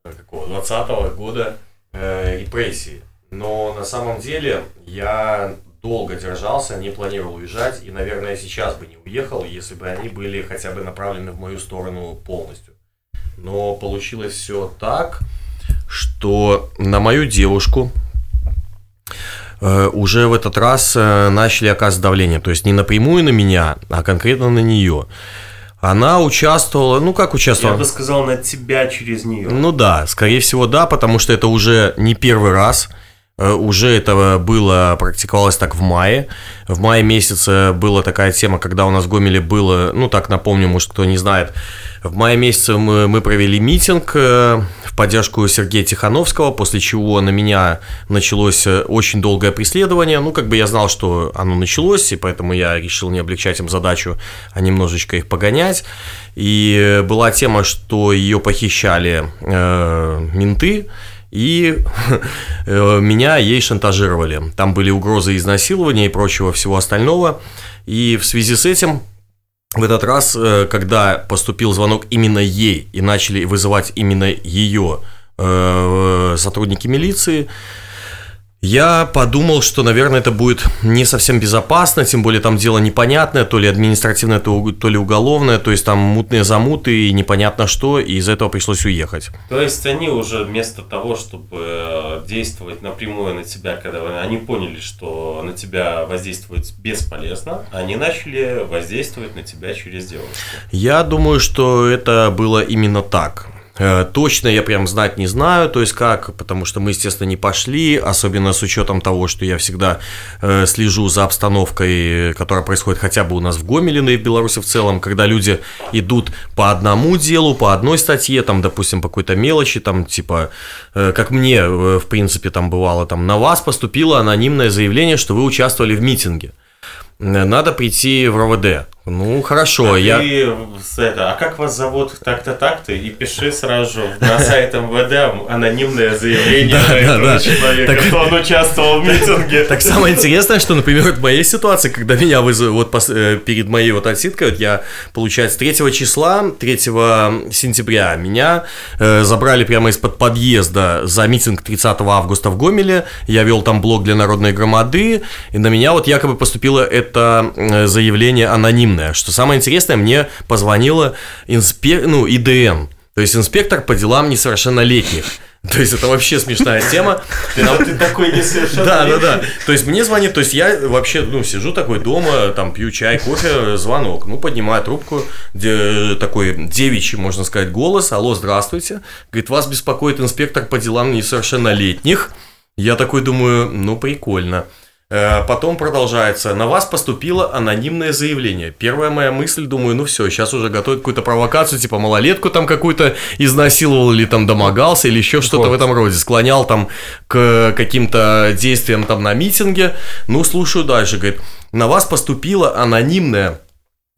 какого 20 года э, репрессии. Но на самом деле я долго держался, не планировал уезжать, и, наверное, сейчас бы не уехал, если бы они были хотя бы направлены в мою сторону полностью. Но получилось все так, что на мою девушку э, уже в этот раз э, начали оказывать давление. То есть не напрямую на меня, а конкретно на нее. Она участвовала, ну как участвовала? Я бы сказал, на тебя через нее. Ну да, скорее всего да, потому что это уже не первый раз. Э, уже это было, практиковалось так в мае. В мае месяце была такая тема, когда у нас в Гомеле было, ну так напомню, может кто не знает, в мае месяце мы, мы провели митинг э, в поддержку Сергея Тихановского, после чего на меня началось э, очень долгое преследование. Ну, как бы я знал, что оно началось, и поэтому я решил не облегчать им задачу, а немножечко их погонять. И была тема, что ее похищали э, менты, и э, меня ей шантажировали. Там были угрозы изнасилования и прочего всего остального. И в связи с этим в этот раз, э, когда поступил звонок именно ей и начали вызывать именно ее э, сотрудники милиции, я подумал, что, наверное, это будет не совсем безопасно, тем более там дело непонятное, то ли административное, то, то ли уголовное, то есть там мутные замуты и непонятно что, и из-за этого пришлось уехать. То есть они уже вместо того, чтобы э, действовать напрямую на тебя, когда они поняли, что на тебя воздействовать бесполезно, они начали воздействовать на тебя через девушку. Я думаю, что это было именно так. Э, точно я прям знать не знаю, то есть как, потому что мы, естественно, не пошли, особенно с учетом того, что я всегда э, слежу за обстановкой, которая происходит хотя бы у нас в Гомеле, и в Беларуси в целом, когда люди идут по одному делу, по одной статье, там, допустим, по какой-то мелочи, там, типа, э, как мне, в принципе, там бывало, там, на вас поступило анонимное заявление, что вы участвовали в митинге. Надо прийти в РОВД. Ну, хорошо, а я... Ты, это, а как вас зовут так-то, так-то? И пиши сразу на сайт МВД анонимное заявление на этого человека, что он участвовал в митинге. Так самое интересное, что, например, в моей ситуации, когда меня вызовут вот э, перед моей вот отсидкой, вот я, получается, 3 числа, 3 сентября меня э, забрали прямо из-под подъезда за митинг 30 августа в Гомеле, я вел там блог для народной громады, и на меня вот якобы поступило это э, заявление анонимное. Что самое интересное, мне позвонила инспек... ну, ИДН, то есть инспектор по делам несовершеннолетних. То есть это вообще смешная тема. Ты, а ты такой несовершеннолетний. Да, да, да. То есть мне звонит, то есть я вообще, ну, сижу такой дома, там, пью чай, кофе, звонок. Ну, поднимаю трубку, где такой девичий, можно сказать, голос. Алло, здравствуйте. Говорит, вас беспокоит инспектор по делам несовершеннолетних. Я такой думаю, ну, прикольно. Э, потом продолжается. На вас поступило анонимное заявление. Первая моя мысль, думаю, ну все, сейчас уже готовят какую-то провокацию, типа малолетку там какую-то изнасиловал или там домогался, или еще что-то вот. в этом роде. Склонял там к каким-то действиям там на митинге. Ну, слушаю дальше. Говорит, на вас поступило анонимное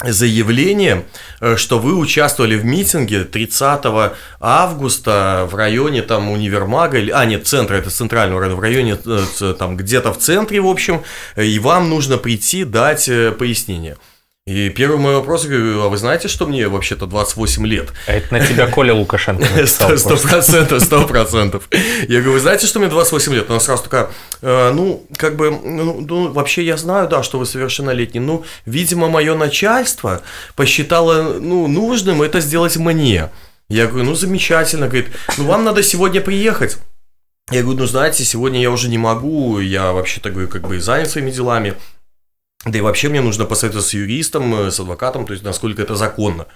заявление, э, что вы участвовали в митинге 30 августа в районе там универмага, или, а нет, центра, это центрального района, в районе э, там где-то в центре, в общем, и вам нужно прийти дать пояснение. И первый мой вопрос, говорю, а вы знаете, что мне вообще-то 28 лет? Это на тебя Коля Лукашенко Сто процентов, сто процентов. Я говорю, вы знаете, что мне 28 лет? Она сразу такая, э, ну, как бы, ну, ну, вообще я знаю, да, что вы совершеннолетний. Ну, видимо, мое начальство посчитало, ну, нужным это сделать мне. Я говорю, ну, замечательно. Говорит, ну, вам надо сегодня приехать. Я говорю, ну, знаете, сегодня я уже не могу, я вообще-то, говорю, как бы занят своими делами. Да и вообще мне нужно посоветоваться с юристом, э, с адвокатом, то есть насколько это законно.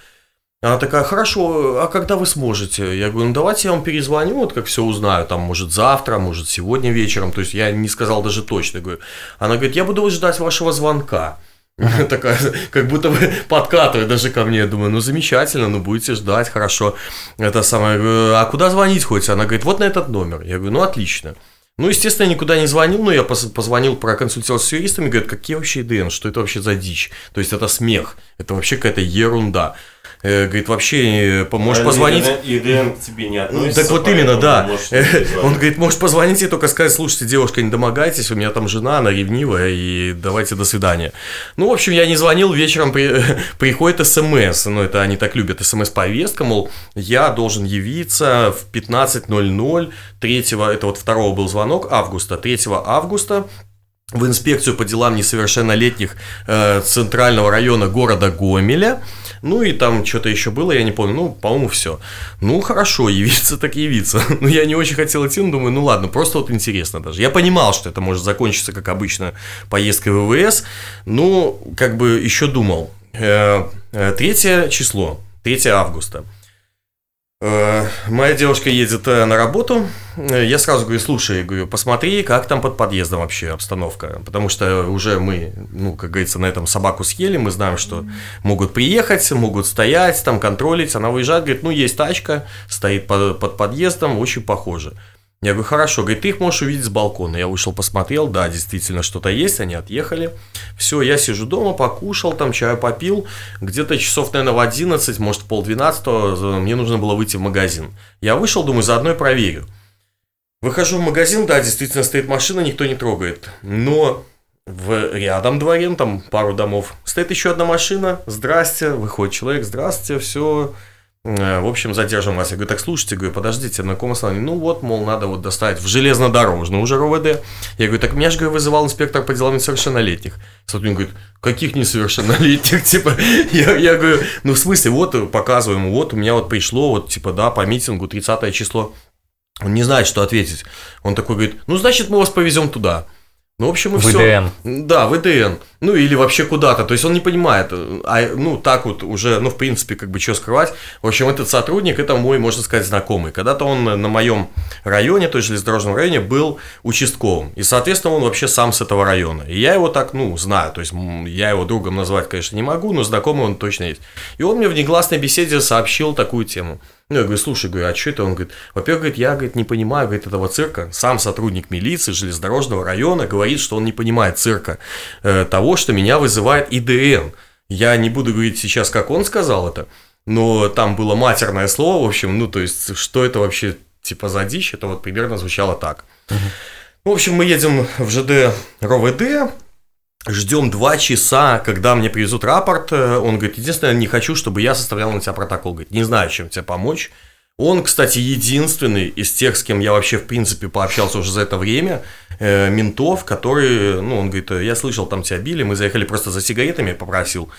Она такая, хорошо, а когда вы сможете? Я говорю, ну давайте я вам перезвоню, вот как все узнаю, там, может, завтра, может, сегодня вечером. То есть я не сказал даже точно. Говорю. Она говорит, я буду ждать вашего звонка. Такая, как будто бы подкатывает даже ко мне. Я думаю, ну замечательно, ну будете ждать, хорошо. Это самое, а куда звонить хоть? Она говорит, вот на этот номер. Я говорю, ну отлично. Ну, естественно, я никуда не звонил, но я позвонил, проконсультировался с юристами, говорят, какие вообще ИДН, что это вообще за дичь? То есть, это смех, это вообще какая-то ерунда. Э, говорит, вообще, э, можешь а позвонить... ИДН к тебе не относится. Так вот именно, да. Он говорит, можешь позвонить и только сказать, слушайте, девушка, не домогайтесь, у меня там жена, она ревнивая, и давайте до свидания. Ну, в общем, я не звонил, вечером при... приходит смс, ну, это они так любят, смс-повестка, мол, я должен явиться в 15.00, 3 это вот второго был звонок, августа, 3 августа, в инспекцию по делам несовершеннолетних э, Центрального района города Гомеля. Ну и там что-то еще было, я не помню. Ну, по-моему, все. Ну, хорошо, явиться так явиться. Но я не очень хотел идти, но думаю, ну ладно, просто вот интересно даже. Я понимал, что это может закончиться, как обычно, поездкой в ВВС. Но, как бы, еще думал. Э, э, третье число, 3 августа. Э, моя девушка едет э, на работу, э, я сразу говорю, слушай, говорю, посмотри, как там под подъездом вообще обстановка, потому что уже мы, ну, как говорится, на этом собаку съели, мы знаем, что могут приехать, могут стоять, там контролить, она выезжает, говорит, ну, есть тачка, стоит под, под подъездом, очень похоже. Я говорю, хорошо, говорит, ты их можешь увидеть с балкона. Я вышел, посмотрел, да, действительно что-то есть, они отъехали. Все, я сижу дома, покушал, там чаю попил. Где-то часов, наверное, в 11, может, в полдвенадцатого мне нужно было выйти в магазин. Я вышел, думаю, заодно и проверю. Выхожу в магазин, да, действительно стоит машина, никто не трогает. Но в рядом дворе, там пару домов, стоит еще одна машина. Здрасте, выходит человек, здрасте, все, Э, в общем, задержим вас. Я говорю, так слушайте, говорю, подождите, на каком основании? Ну вот, мол, надо вот доставить в железнодорожный уже РОВД. Я говорю, так меня же, говорю, вызывал инспектор по делам несовершеннолетних. Сотрудник говорит, каких несовершеннолетних? Типа, я, я говорю, ну в смысле, вот показываем, вот у меня вот пришло, вот типа, да, по митингу 30 число. Он не знает, что ответить. Он такой говорит, ну, значит, мы вас повезем туда. Ну, в общем, и в все. Да, в ИДН. Ну, или вообще куда-то. То есть он не понимает. А, ну, так вот уже, ну, в принципе, как бы, что скрывать. В общем, этот сотрудник, это мой, можно сказать, знакомый. Когда-то он на моем районе, то есть железнодорожном районе, был участковым. И, соответственно, он вообще сам с этого района. И я его так, ну, знаю. То есть я его другом назвать, конечно, не могу, но знакомый он точно есть. И он мне в негласной беседе сообщил такую тему. Ну, я говорю, слушай, говорю, а что это? Он говорит, во-первых, говорит, я говорит, не понимаю говорит, этого цирка. Сам сотрудник милиции железнодорожного района говорит, что он не понимает цирка э, того, что меня вызывает ИДН. Я не буду говорить сейчас, как он сказал это, но там было матерное слово, в общем, ну, то есть, что это вообще, типа, за дичь, это вот примерно звучало так. В общем, мы едем в ЖД РОВД, Ждем два часа, когда мне привезут рапорт. Он говорит, единственное, не хочу, чтобы я составлял на тебя протокол. Говорит, не знаю, чем тебе помочь. Он, кстати, единственный из тех, с кем я вообще, в принципе, пообщался уже за это время, э, ментов, которые, ну, он говорит, я слышал, там тебя били, мы заехали просто за сигаретами, попросил.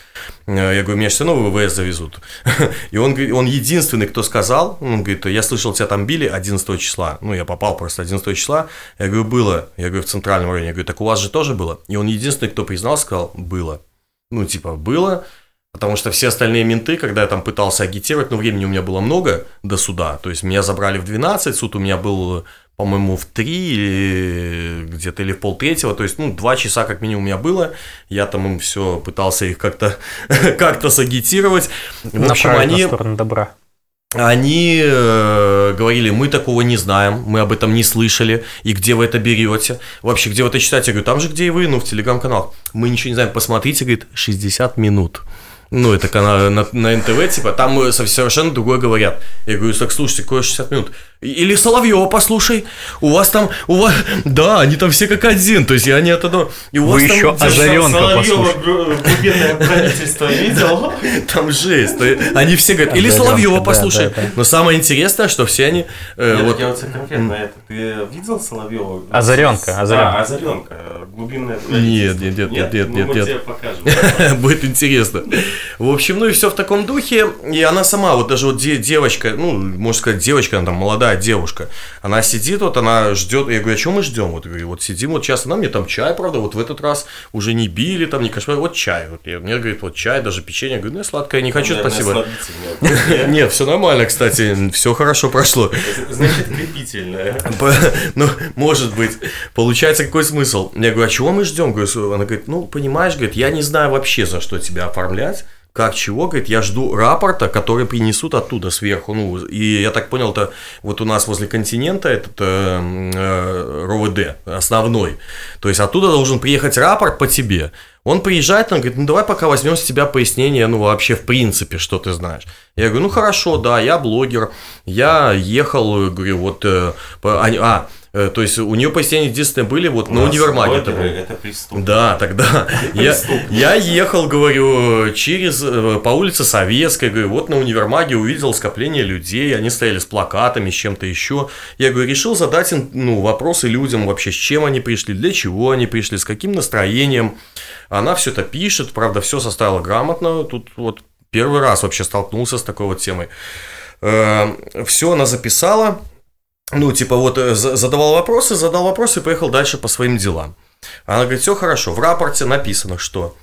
Э, я говорю, меня все равно в ВВС завезут. И он, он единственный, кто сказал, он говорит, я слышал, тебя там били 11 числа. Ну, я попал просто 11 числа. Я говорю, было. Я говорю, в центральном районе. Я говорю, так у вас же тоже было? И он единственный, кто признал, сказал, было. Ну, типа, было. Потому что все остальные менты, когда я там пытался агитировать, ну, времени у меня было много до суда. То есть, меня забрали в 12, суд у меня был, по-моему, в 3 или где-то или в полтретьего. То есть, ну, 2 часа как минимум у меня было. Я там им все пытался их как-то как сагитировать. В общем, они... сторону добра. Они э, говорили, мы такого не знаем, мы об этом не слышали, и где вы это берете? Вообще, где вы это читаете? Я говорю, там же, где и вы, ну, в телеграм-канал. Мы ничего не знаем, посмотрите, говорит, 60 минут. ну, это канал на, на НТВ, типа, там э, совершенно другое говорят. Я говорю, так, слушайте, какое 60 минут? Или Соловьева послушай, у вас там, у вас, да, они там все как один, то есть они от этого... И у Вы вас еще там, Озаренка Соловьева послушай. глубинное правительство видел? там жесть, они все говорят, или Озаренка, Соловьева послушай. Но самое интересное, что все они, э, Нет, я вот конкретно это. Ты видел Соловьева? Озаренка, Озаренка. А, Озаренка. Глубинное Нет, правительство. нет, нет, нет, нет, Ну, нет, мы нет. тебе покажем. Будет интересно. В общем, ну и все в таком духе. И она сама, вот даже вот де- девочка, ну, можно сказать, девочка, она там молодая девушка, она сидит, вот она ждет. Я говорю, а что мы ждем? Вот, говорю, вот сидим, вот сейчас она мне там чай, правда, вот в этот раз уже не били, там не кошмар, вот чай. Вот, я- мне говорит, вот чай, даже печенье. Я говорю, ну я сладкое не хочу, Наверное, спасибо. Нет, все нормально, кстати, все хорошо прошло. Значит, крепительное. Ну, может быть. Получается, какой смысл? Я говорю, а чего мы ждем? Она говорит, ну, понимаешь, говорит, я не знаю вообще, за что тебя оформлять. Как чего, говорит, я жду рапорта, который принесут оттуда сверху. Ну, и я так понял, это вот у нас возле континента этот э, э, РОВД основной. То есть оттуда должен приехать рапорт по тебе. Он приезжает, он говорит, ну давай пока возьмем с тебя пояснение, ну вообще в принципе, что ты знаешь. Я говорю, ну хорошо, да, я блогер, я ехал, говорю, вот, э, по- а, а, э, то есть у нее пояснения единственные были вот на У нас универмаге. это было. Это преступно. Да, тогда я, я ехал, говорю, через э, по улице Советской, говорю, вот на универмаге увидел скопление людей, они стояли с плакатами, с чем-то еще. Я говорю, решил задать им ну, вопросы людям вообще, с чем они пришли, для чего они пришли, с каким настроением. Она все это пишет, правда, все составила грамотно. Тут вот первый раз вообще столкнулся с такой вот темой. Все она записала, ну, типа, вот э, за- задавал вопросы, задал вопросы и поехал дальше по своим делам. Она говорит, все хорошо. В рапорте написано, что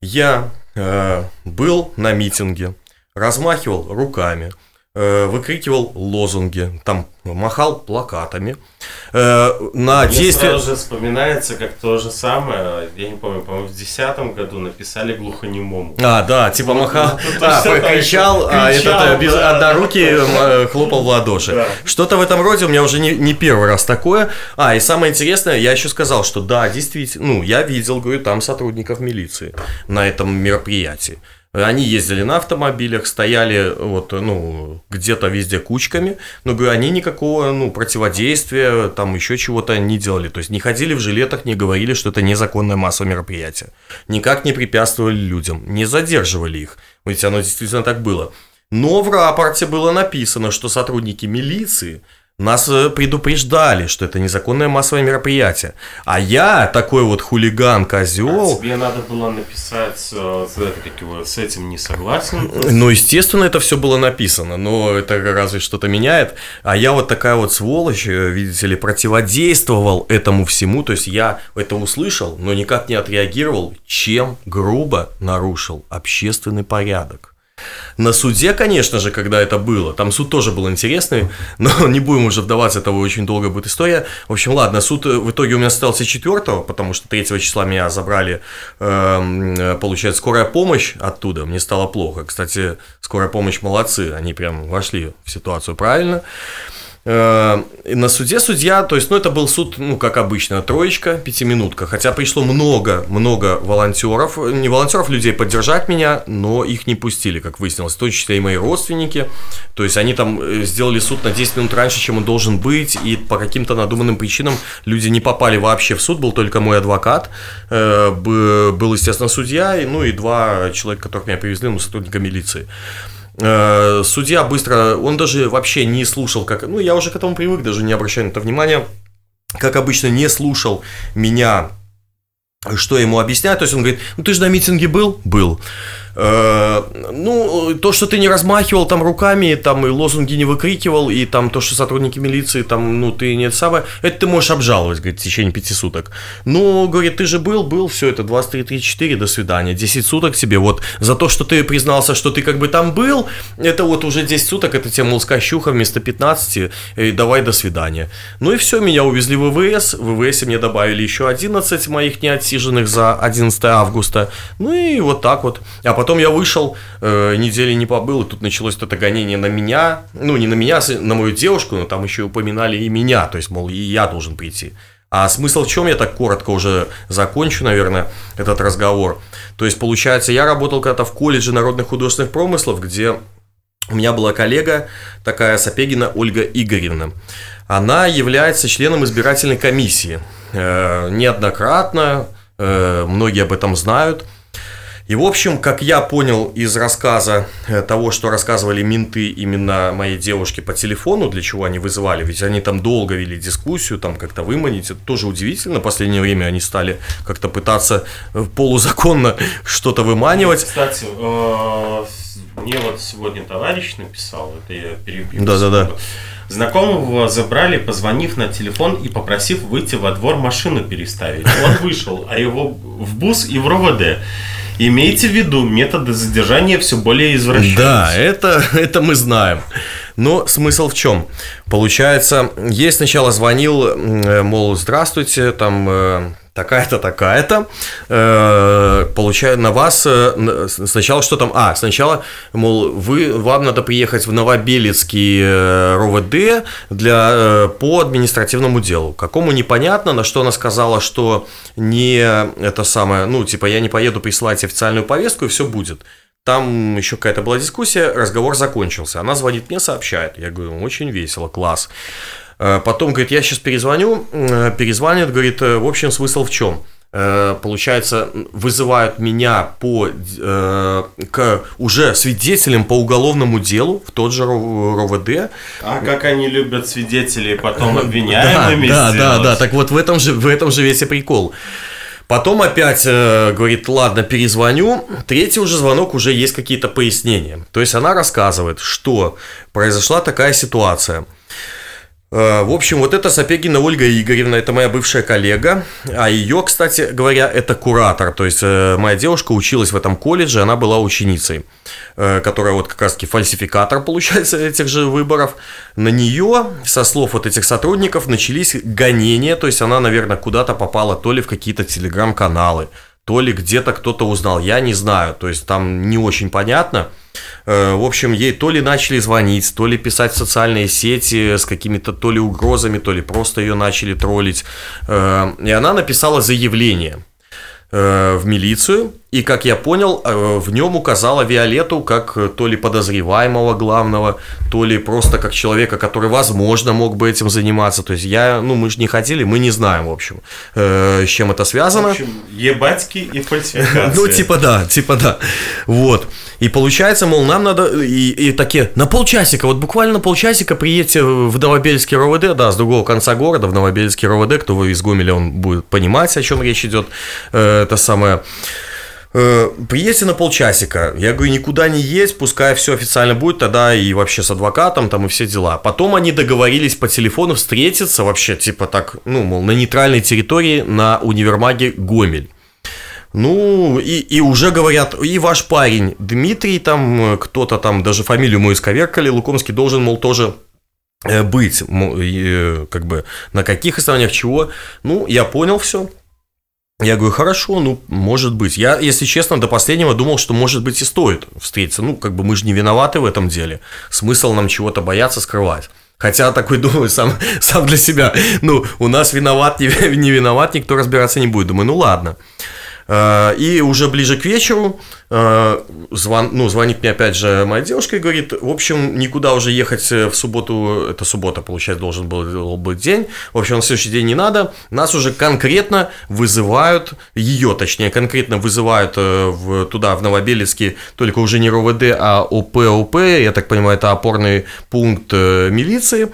я э, был на митинге, размахивал руками, выкрикивал лозунги, там махал плакатами. Э, на Мне действие... сразу же вспоминается, как то же самое, я не помню, по-моему, в 2010 году написали глухонемому. А, да, типа махал, ну, а, точно так кричал, а этот э, без да, однорукий да, да. э, хлопал в ладоши. Да. Что-то в этом роде у меня уже не, не первый раз такое. А, и самое интересное, я еще сказал, что да, действительно, ну, я видел, говорю, там сотрудников милиции на этом мероприятии. Они ездили на автомобилях, стояли вот, ну, где-то везде кучками, но, говорю, они никакого, ну, противодействия, там еще чего-то не делали. То есть не ходили в жилетах, не говорили, что это незаконное массовое мероприятие. Никак не препятствовали людям, не задерживали их. Ведь оно действительно так было. Но в рапорте было написано, что сотрудники милиции нас э, предупреждали, что это незаконное массовое мероприятие. А я, такой вот хулиган, козел, Тебе надо было написать, э, как его, с этим не согласен. Ну, естественно, это все было написано, но это разве что-то меняет. А я вот такая вот сволочь, э, видите ли, противодействовал этому всему. То есть я это услышал, но никак не отреагировал, чем грубо нарушил общественный порядок. На суде, конечно же, когда это было, там суд тоже был интересный, но не будем уже вдаваться, это очень долго будет история. В общем, ладно, суд э, в итоге у меня состоялся 4 потому что 3 числа меня забрали, эм, э, получается, скорая помощь оттуда, мне стало плохо. Кстати, скорая помощь молодцы, они прям вошли в ситуацию правильно. И На суде судья, то есть, ну, это был суд, ну, как обычно, троечка, пятиминутка. Хотя пришло много-много волонтеров, не волонтеров, людей поддержать меня, но их не пустили, как выяснилось, в том числе и мои родственники. То есть, они там э, сделали суд на 10 минут раньше, чем он должен быть, и по каким-то надуманным причинам люди не попали вообще в суд, был только мой адвокат, э, был, естественно, судья, ну, и два человека, которых меня привезли, ну, сотрудника милиции. Э, Судья быстро, он даже вообще не слушал, как, ну я уже к этому привык, даже не обращаю на это внимания, как обычно не слушал меня, что ему объясняют, то есть он говорит, ну ты же на митинге был? Был. Э, Ну, то, что ты не размахивал там руками, там и лозунги не выкрикивал, и там то, что сотрудники милиции, там, ну, ты не это самое, это ты можешь обжаловать, говорит, в течение пяти суток. Ну, говорит, ты же был, был, все, это 23, 34, до свидания, 10 суток тебе, вот, за то, что ты признался, что ты как бы там был, это вот уже 10 суток, это тебе, мол, скощуха вместо 15, и давай, до свидания. Ну и все, меня увезли в ВВС, в ВВС мне добавили еще 11 моих неотсиженных за 11 августа, ну и вот так вот. А потом я вышел, э, недели не побыл, и тут началось это гонение на меня, ну не на меня, а на мою девушку, но там еще и упоминали и меня, то есть, мол, и я должен прийти. А смысл в чем, я так коротко уже закончу, наверное, этот разговор. То есть, получается, я работал когда-то в колледже народных художественных промыслов, где у меня была коллега такая Сапегина Ольга Игоревна. Она является членом избирательной комиссии. Э, неоднократно, э, многие об этом знают. И, в общем, как я понял из рассказа э, того, что рассказывали менты именно моей девушке по телефону, для чего они вызывали, ведь они там долго вели дискуссию, там как-то выманить, это тоже удивительно, в последнее время они стали как-то пытаться полузаконно что-то выманивать. Кстати, мне вот сегодня товарищ написал, это я перебью. Да-да-да. Знакомого забрали, позвонив на телефон и попросив выйти во двор машину переставить. Он вышел, а его в БУС и в РОВД. Имейте в виду, методы задержания все более извращаются. Да, это, это мы знаем. Но смысл в чем? Получается, ей сначала звонил, мол, здравствуйте, там э, такая-то, такая-то, э, получаю на вас э, сначала что там, а, сначала, мол, вы, вам надо приехать в Новобелецкий э, РОВД для, э, по административному делу. Какому непонятно, на что она сказала, что не это самое, ну, типа, я не поеду присылать официальную повестку, и все будет. Там еще какая-то была дискуссия, разговор закончился. Она звонит мне, сообщает. Я говорю, очень весело, класс. Э, потом, говорит, я сейчас перезвоню, э, перезвонит, говорит, э, в общем, смысл в чем? Получается, вызывают меня по, к уже свидетелям по уголовному делу в тот же РОВД. А как они любят свидетелей потом обвиняемыми Да, да, да, да, так вот в этом же, в этом же весь и прикол. Потом опять э, говорит, ладно, перезвоню. Третий уже звонок, уже есть какие-то пояснения. То есть она рассказывает, что произошла такая ситуация – в общем, вот это Сапегина Ольга Игоревна, это моя бывшая коллега, а ее, кстати говоря, это куратор, то есть э, моя девушка училась в этом колледже, она была ученицей, э, которая вот как раз-таки фальсификатор, получается, этих же выборов. На нее, со слов вот этих сотрудников, начались гонения, то есть она, наверное, куда-то попала то ли в какие-то телеграм-каналы, то ли где-то кто-то узнал, я не знаю, то есть там не очень понятно – Э, в общем, ей то ли начали звонить, то ли писать в социальные сети с какими-то то ли угрозами, то ли просто ее начали троллить. Э, и она написала заявление э, в милицию, и, как я понял, в нем указала Виолетту как то ли подозреваемого главного, то ли просто как человека, который, возможно, мог бы этим заниматься. То есть я, ну, мы же не хотели, мы не знаем, в общем, с чем это связано. В общем, ебатьки и фальсификации. Ну, типа да, типа да. Вот. И получается, мол, нам надо, и, и такие, на полчасика, вот буквально полчасика приедьте в Новобельский РОВД, да, с другого конца города, в Новобельский РОВД, кто вы из Гомеля, он будет понимать, о чем речь идет, э, это самое... Э, приедьте на полчасика. Я говорю, никуда не есть, пускай все официально будет, тогда и вообще с адвокатом там и все дела. Потом они договорились по телефону встретиться вообще, типа так, ну, мол, на нейтральной территории на универмаге Гомель. Ну, и, и уже говорят, и ваш парень Дмитрий, там кто-то там, даже фамилию мою исковеркали, Лукомский должен, мол, тоже э, быть, э, как бы, на каких основаниях чего. Ну, я понял все. Я говорю, хорошо, ну, может быть. Я, если честно, до последнего думал, что, может быть, и стоит встретиться. Ну, как бы мы же не виноваты в этом деле. Смысл нам чего-то бояться, скрывать. Хотя такой думаю сам, сам для себя. Ну, у нас виноват, не, не виноват, никто разбираться не будет. Думаю, ну ладно. Э, и уже ближе к вечеру э, звон, ну, звонит мне опять же моя девушка и говорит, в общем, никуда уже ехать в субботу, это суббота, получается, должен был быть день, в общем, на следующий день не надо, нас уже конкретно вызывают, ее точнее, конкретно вызывают э, в, туда, в Новобелецкий, только уже не РОВД, а ОП, я так понимаю, это опорный пункт милиции,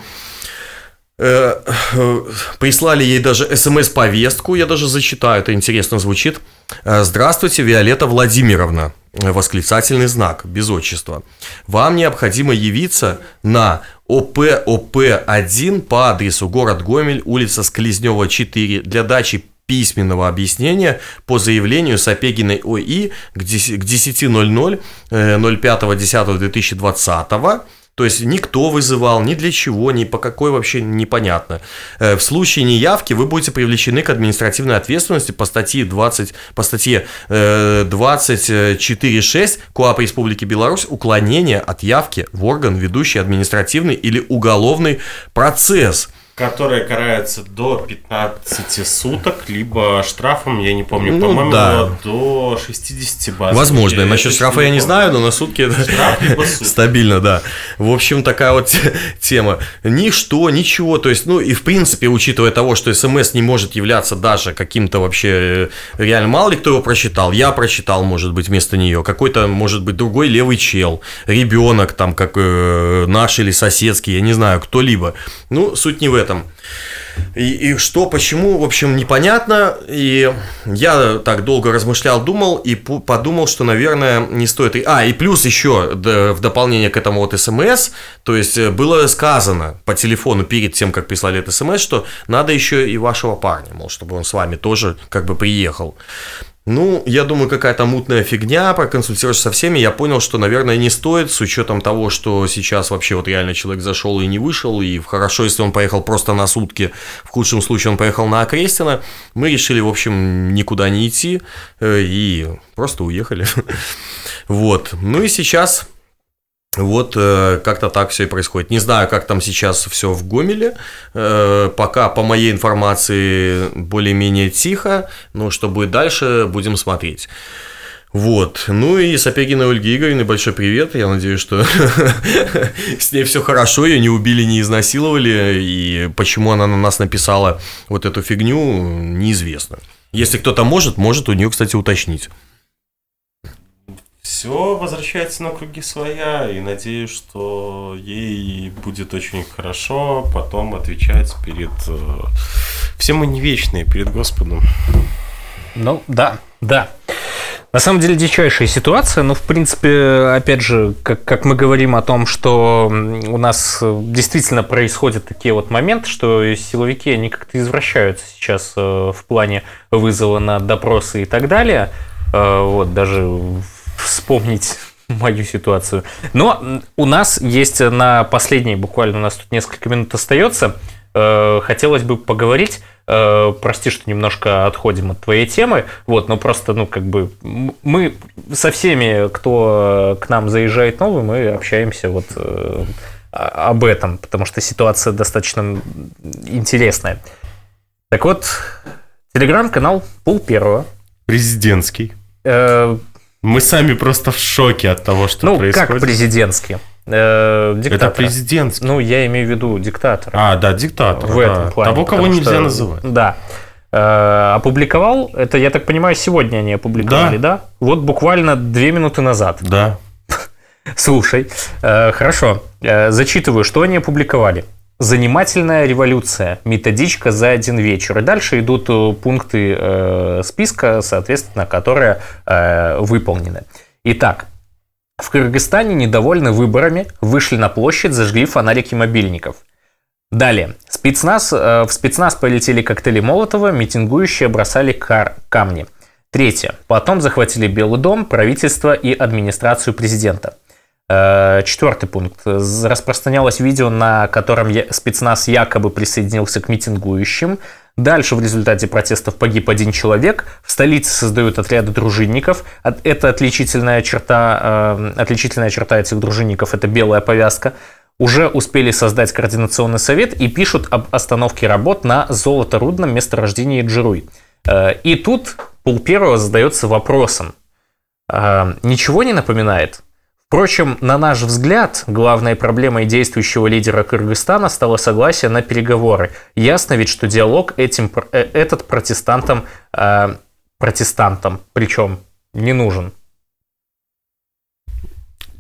прислали ей даже смс-повестку, я даже зачитаю, это интересно звучит. Э, здравствуйте, Виолетта Владимировна. Восклицательный знак, без отчества. Вам необходимо явиться на ОПОП-1 по адресу город Гомель, улица Склезнева, 4, для дачи письменного объяснения по заявлению Сапегиной ОИ к 10.00 05.10.2020 то есть никто вызывал, ни для чего, ни по какой вообще непонятно. Э, в случае неявки вы будете привлечены к административной ответственности по статье 20, по статье 24.6 КОАП Республики Беларусь уклонение от явки в орган, ведущий административный или уголовный процесс – Которая карается до 15 суток, либо штрафом, я не помню, Ну, по-моему, да. до 60 баз. Возможно. Насчет штрафа я не знаю, но на сутки это суд. стабильно, да. В общем, такая вот те- тема. Ничто, ничего. То есть, ну и в принципе, учитывая того, что СМС не может являться даже каким-то вообще э, реально мало ли кто его прочитал. Я прочитал, может быть, вместо нее. Какой-то, может быть, другой левый чел, ребенок там, как э, наш или соседский, я не знаю, кто-либо. Ну, суть не в этом. И, и что, почему, в общем, непонятно. И я так долго размышлял, думал и подумал, что, наверное, не стоит. А, и плюс еще д- в дополнение к этому вот СМС, то есть э, было сказано по телефону перед тем, как прислали это СМС, что надо еще и вашего парня, мол, чтобы он с вами тоже как бы приехал. Ну, я думаю, какая-то мутная фигня, проконсультировавшись со всеми, я понял, что, наверное, не стоит, с учетом того, что сейчас вообще вот реально человек зашел и не вышел, и хорошо, если он поехал просто на сутки, в худшем случае он поехал на Окрестина, мы решили, в общем, никуда не идти, э, и просто уехали. Вот, ну и сейчас... Вот э, как-то так все и происходит. Не знаю, как там сейчас все в Гомеле. Э, пока, по моей информации, более-менее тихо. Но что будет дальше, будем смотреть. Вот. Ну и Сапегина Ольги Игоревны большой привет. Я надеюсь, что с ней все хорошо, ее не убили, не изнасиловали. И почему она на нас написала вот эту фигню, неизвестно. Если кто-то может, может у нее, кстати, уточнить. Все возвращается на круги своя, и надеюсь, что ей будет очень хорошо потом отвечать перед... э, Все мы не вечные, перед Господом. Ну, да, да. На самом деле дичайшая ситуация, но в принципе, опять же, как, как мы говорим о том, что у нас э, действительно происходят такие вот моменты, что силовики, они как-то извращаются сейчас э, в плане вызова на допросы и так далее. Вот, даже вспомнить мою ситуацию. Но у нас есть на последней, буквально у нас тут несколько минут остается, э, хотелось бы поговорить Э, прости, что немножко отходим от твоей темы, вот, но просто, ну, как бы, мы со всеми, кто к нам заезжает новый, мы общаемся вот э, об этом, потому что ситуация достаточно интересная. Так вот, телеграм-канал Пол Первого. Президентский. Э, Мы сами просто в шоке от того, что ну, происходит. как президентский. Э, Это диктатора. президентский. Ну, я имею в виду диктатора. А, да, диктатор. в этом плане. Того, кого нельзя что- называть. Да. Э, опубликовал, это, я так понимаю, сегодня они опубликовали, да? Вот буквально две минуты назад. Да. Слушай, э, хорошо, Э, зачитываю, что они опубликовали. Занимательная революция. Методичка за один вечер. И дальше идут э, пункты э, списка, соответственно, которые э, выполнены. Итак, в Кыргызстане недовольны выборами, вышли на площадь, зажгли фонарики мобильников. Далее. Спецназ, э, в спецназ полетели коктейли Молотова, митингующие бросали кар- камни. Третье. Потом захватили Белый дом, правительство и администрацию президента. Э, Четвертый пункт. Распространялось видео, на котором спецназ якобы присоединился к митингующим. Дальше в результате протестов погиб один человек. В столице создают отряды дружинников. Это отличительная черта, э, отличительная черта этих дружинников – это белая повязка. Уже успели создать координационный совет и пишут об остановке работ на золоторудном месторождении Джируй. Э, И тут пол первого задается вопросом. Ничего не напоминает? Впрочем, на наш взгляд, главной проблемой действующего лидера Кыргызстана стало согласие на переговоры. Ясно ведь, что диалог этим, э, этот протестантам, э, протестантам, причем не нужен.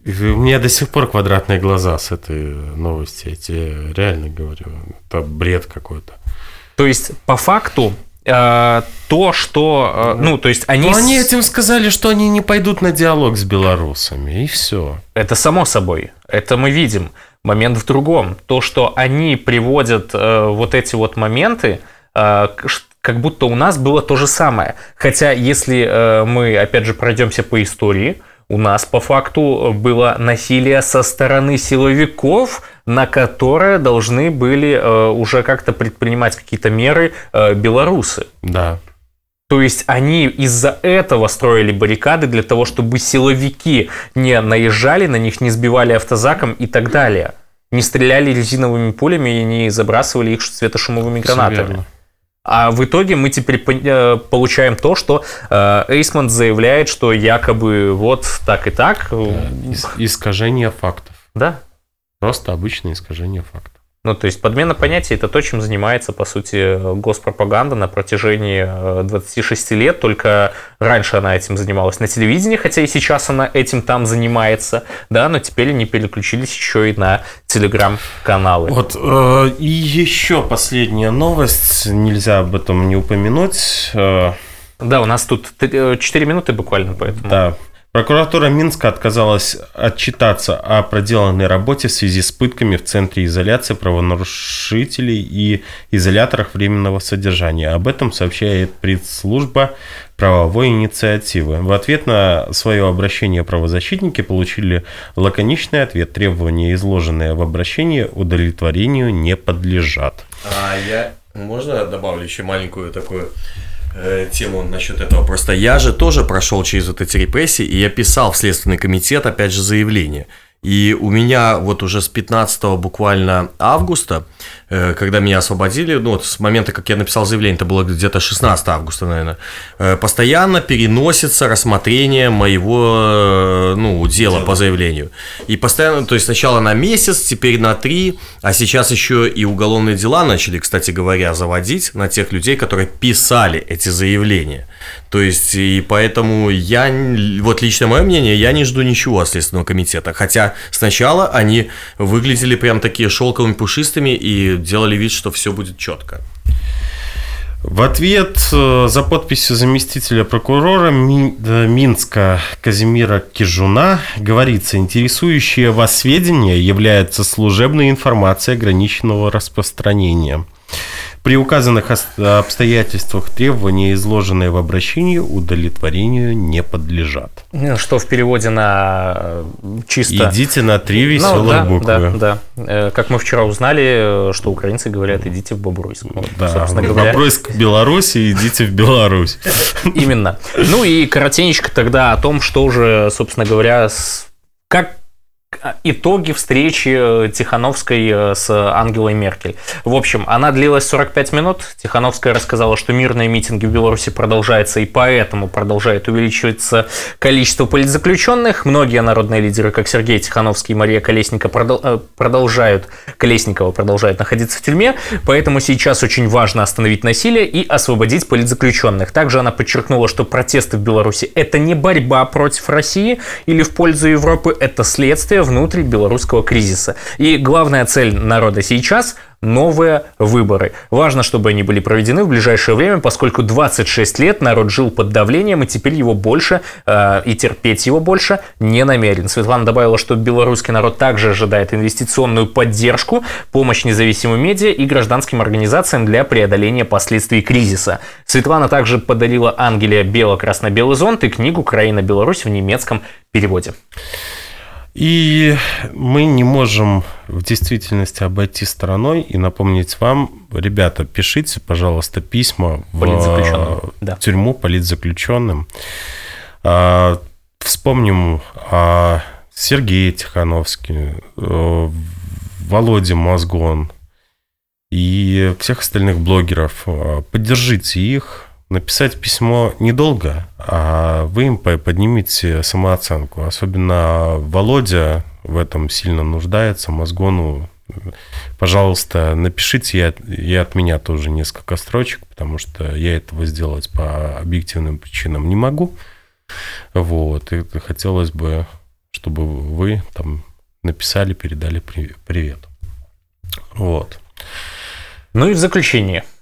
У меня до сих пор квадратные глаза с этой новости. Я тебе реально говорю. Это бред какой-то. То есть, по факту, э, то, что... э, ну, то есть, они... Ну, они этим сказали, что они не пойдут на диалог с белорусами. И все. Это само собой. Это мы видим. Момент в другом. То, что они приводят э, вот эти вот моменты, э, как будто у нас было то же самое. Хотя, если э, мы, опять же, пройдемся по истории, у нас по факту было насилие со стороны силовиков, на которое должны были э, уже как-то предпринимать какие-то меры э, белорусы. Да. То есть они из-за этого строили баррикады для того, чтобы силовики не наезжали на них, не сбивали автозаком и так далее. не стреляли резиновыми пулями и не забрасывали их светошумовыми гранатами. А в итоге мы теперь э, получаем то, что э, Эйсмонт заявляет, что якобы вот так и так. Ис- искажение фактов. Да. Просто обычное искажение фактов. Ну, то есть подмена понятий – это то, чем занимается, по сути, госпропаганда на протяжении 26 лет, только раньше она этим занималась на телевидении, хотя и сейчас она этим там занимается, да, но теперь они переключились еще и на телеграм-каналы. Вот, э, и еще последняя новость, нельзя об этом не упомянуть. Э, да, у нас тут 4 минуты буквально, поэтому... Да, Прокуратура Минска отказалась отчитаться о проделанной работе в связи с пытками в Центре изоляции правонарушителей и изоляторах временного содержания. Об этом сообщает пресс-служба правовой инициативы. В ответ на свое обращение правозащитники получили лаконичный ответ. Требования, изложенные в обращении, удовлетворению не подлежат. А я, можно добавлю еще маленькую такую Э, тему насчет этого. Просто я же тоже прошел через вот эти репрессии, и я писал в Следственный комитет, опять же, заявление. И у меня вот уже с 15 буквально августа, когда меня освободили, ну вот с момента, как я написал заявление, это было где-то 16 августа, наверное, э, постоянно переносится рассмотрение моего, э, ну, дела по заявлению. И постоянно, то есть сначала на месяц, теперь на три, а сейчас еще и уголовные дела начали, кстати говоря, заводить на тех людей, которые писали эти заявления. То есть, и поэтому я, вот лично мое мнение, я не жду ничего от Следственного комитета. Хотя сначала они выглядели прям такие шелковыми, пушистыми и делали вид, что все будет четко. В ответ э, за подписью заместителя прокурора Минска Казимира Кижуна говорится, интересующие вас сведения являются служебной информацией ограниченного распространения. При указанных обстоятельствах требования, изложенные в обращении, удовлетворению не подлежат. Ну, что в переводе на э, чисто... Идите на три веселых ну, да, буквы. Да, да. Э, как мы вчера узнали, что украинцы говорят, идите в Бобруйск. Вот, да, Бобруйск, Беларусь, идите в Беларусь. Именно. Ну и коротенечко тогда о том, что уже, собственно говоря, как итоги встречи э, Тихановской э, с Ангелой Меркель. В общем, она длилась 45 минут. Тихановская рассказала, что мирные митинги в Беларуси продолжаются, и поэтому продолжает увеличиваться количество политзаключенных. Многие народные лидеры, как Сергей Тихановский и Мария Колесника, э, продолжают, Колесникова продолжают находиться в тюрьме, поэтому сейчас очень важно остановить насилие и освободить политзаключенных. Также она подчеркнула, что протесты в Беларуси – это не борьба против России или в пользу Европы, это следствие внутри белорусского кризиса. И главная цель народа сейчас новые выборы. Важно, чтобы они были проведены в ближайшее время, поскольку 26 лет народ жил под давлением, и теперь его больше э, и терпеть его больше не намерен. Светлана добавила, что белорусский народ также ожидает инвестиционную поддержку, помощь независимым медиа и гражданским организациям для преодоления последствий кризиса. Светлана также подарила Ангеле бело-красно-белый зонт и книгу «Краина-Беларусь» в немецком переводе. И мы не можем в действительности обойти стороной и напомнить вам, ребята, пишите, пожалуйста, письма в да. тюрьму политзаключенным. А, вспомним о Сергее Тихановске, Володе Мозгон и всех остальных блогеров. Поддержите их, написать письмо недолго, а вы им поднимете самооценку. Особенно Володя в этом сильно нуждается, Мозгону. Пожалуйста, напишите и от меня тоже несколько строчек, потому что я этого сделать по объективным причинам не могу. Вот, и хотелось бы, чтобы вы там написали, передали привет. Вот. Ну и в заключение –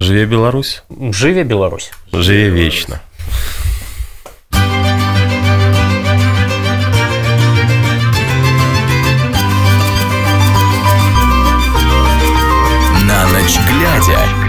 Живе Беларусь. Живе Беларусь. Живе вечно. На ночь глядя.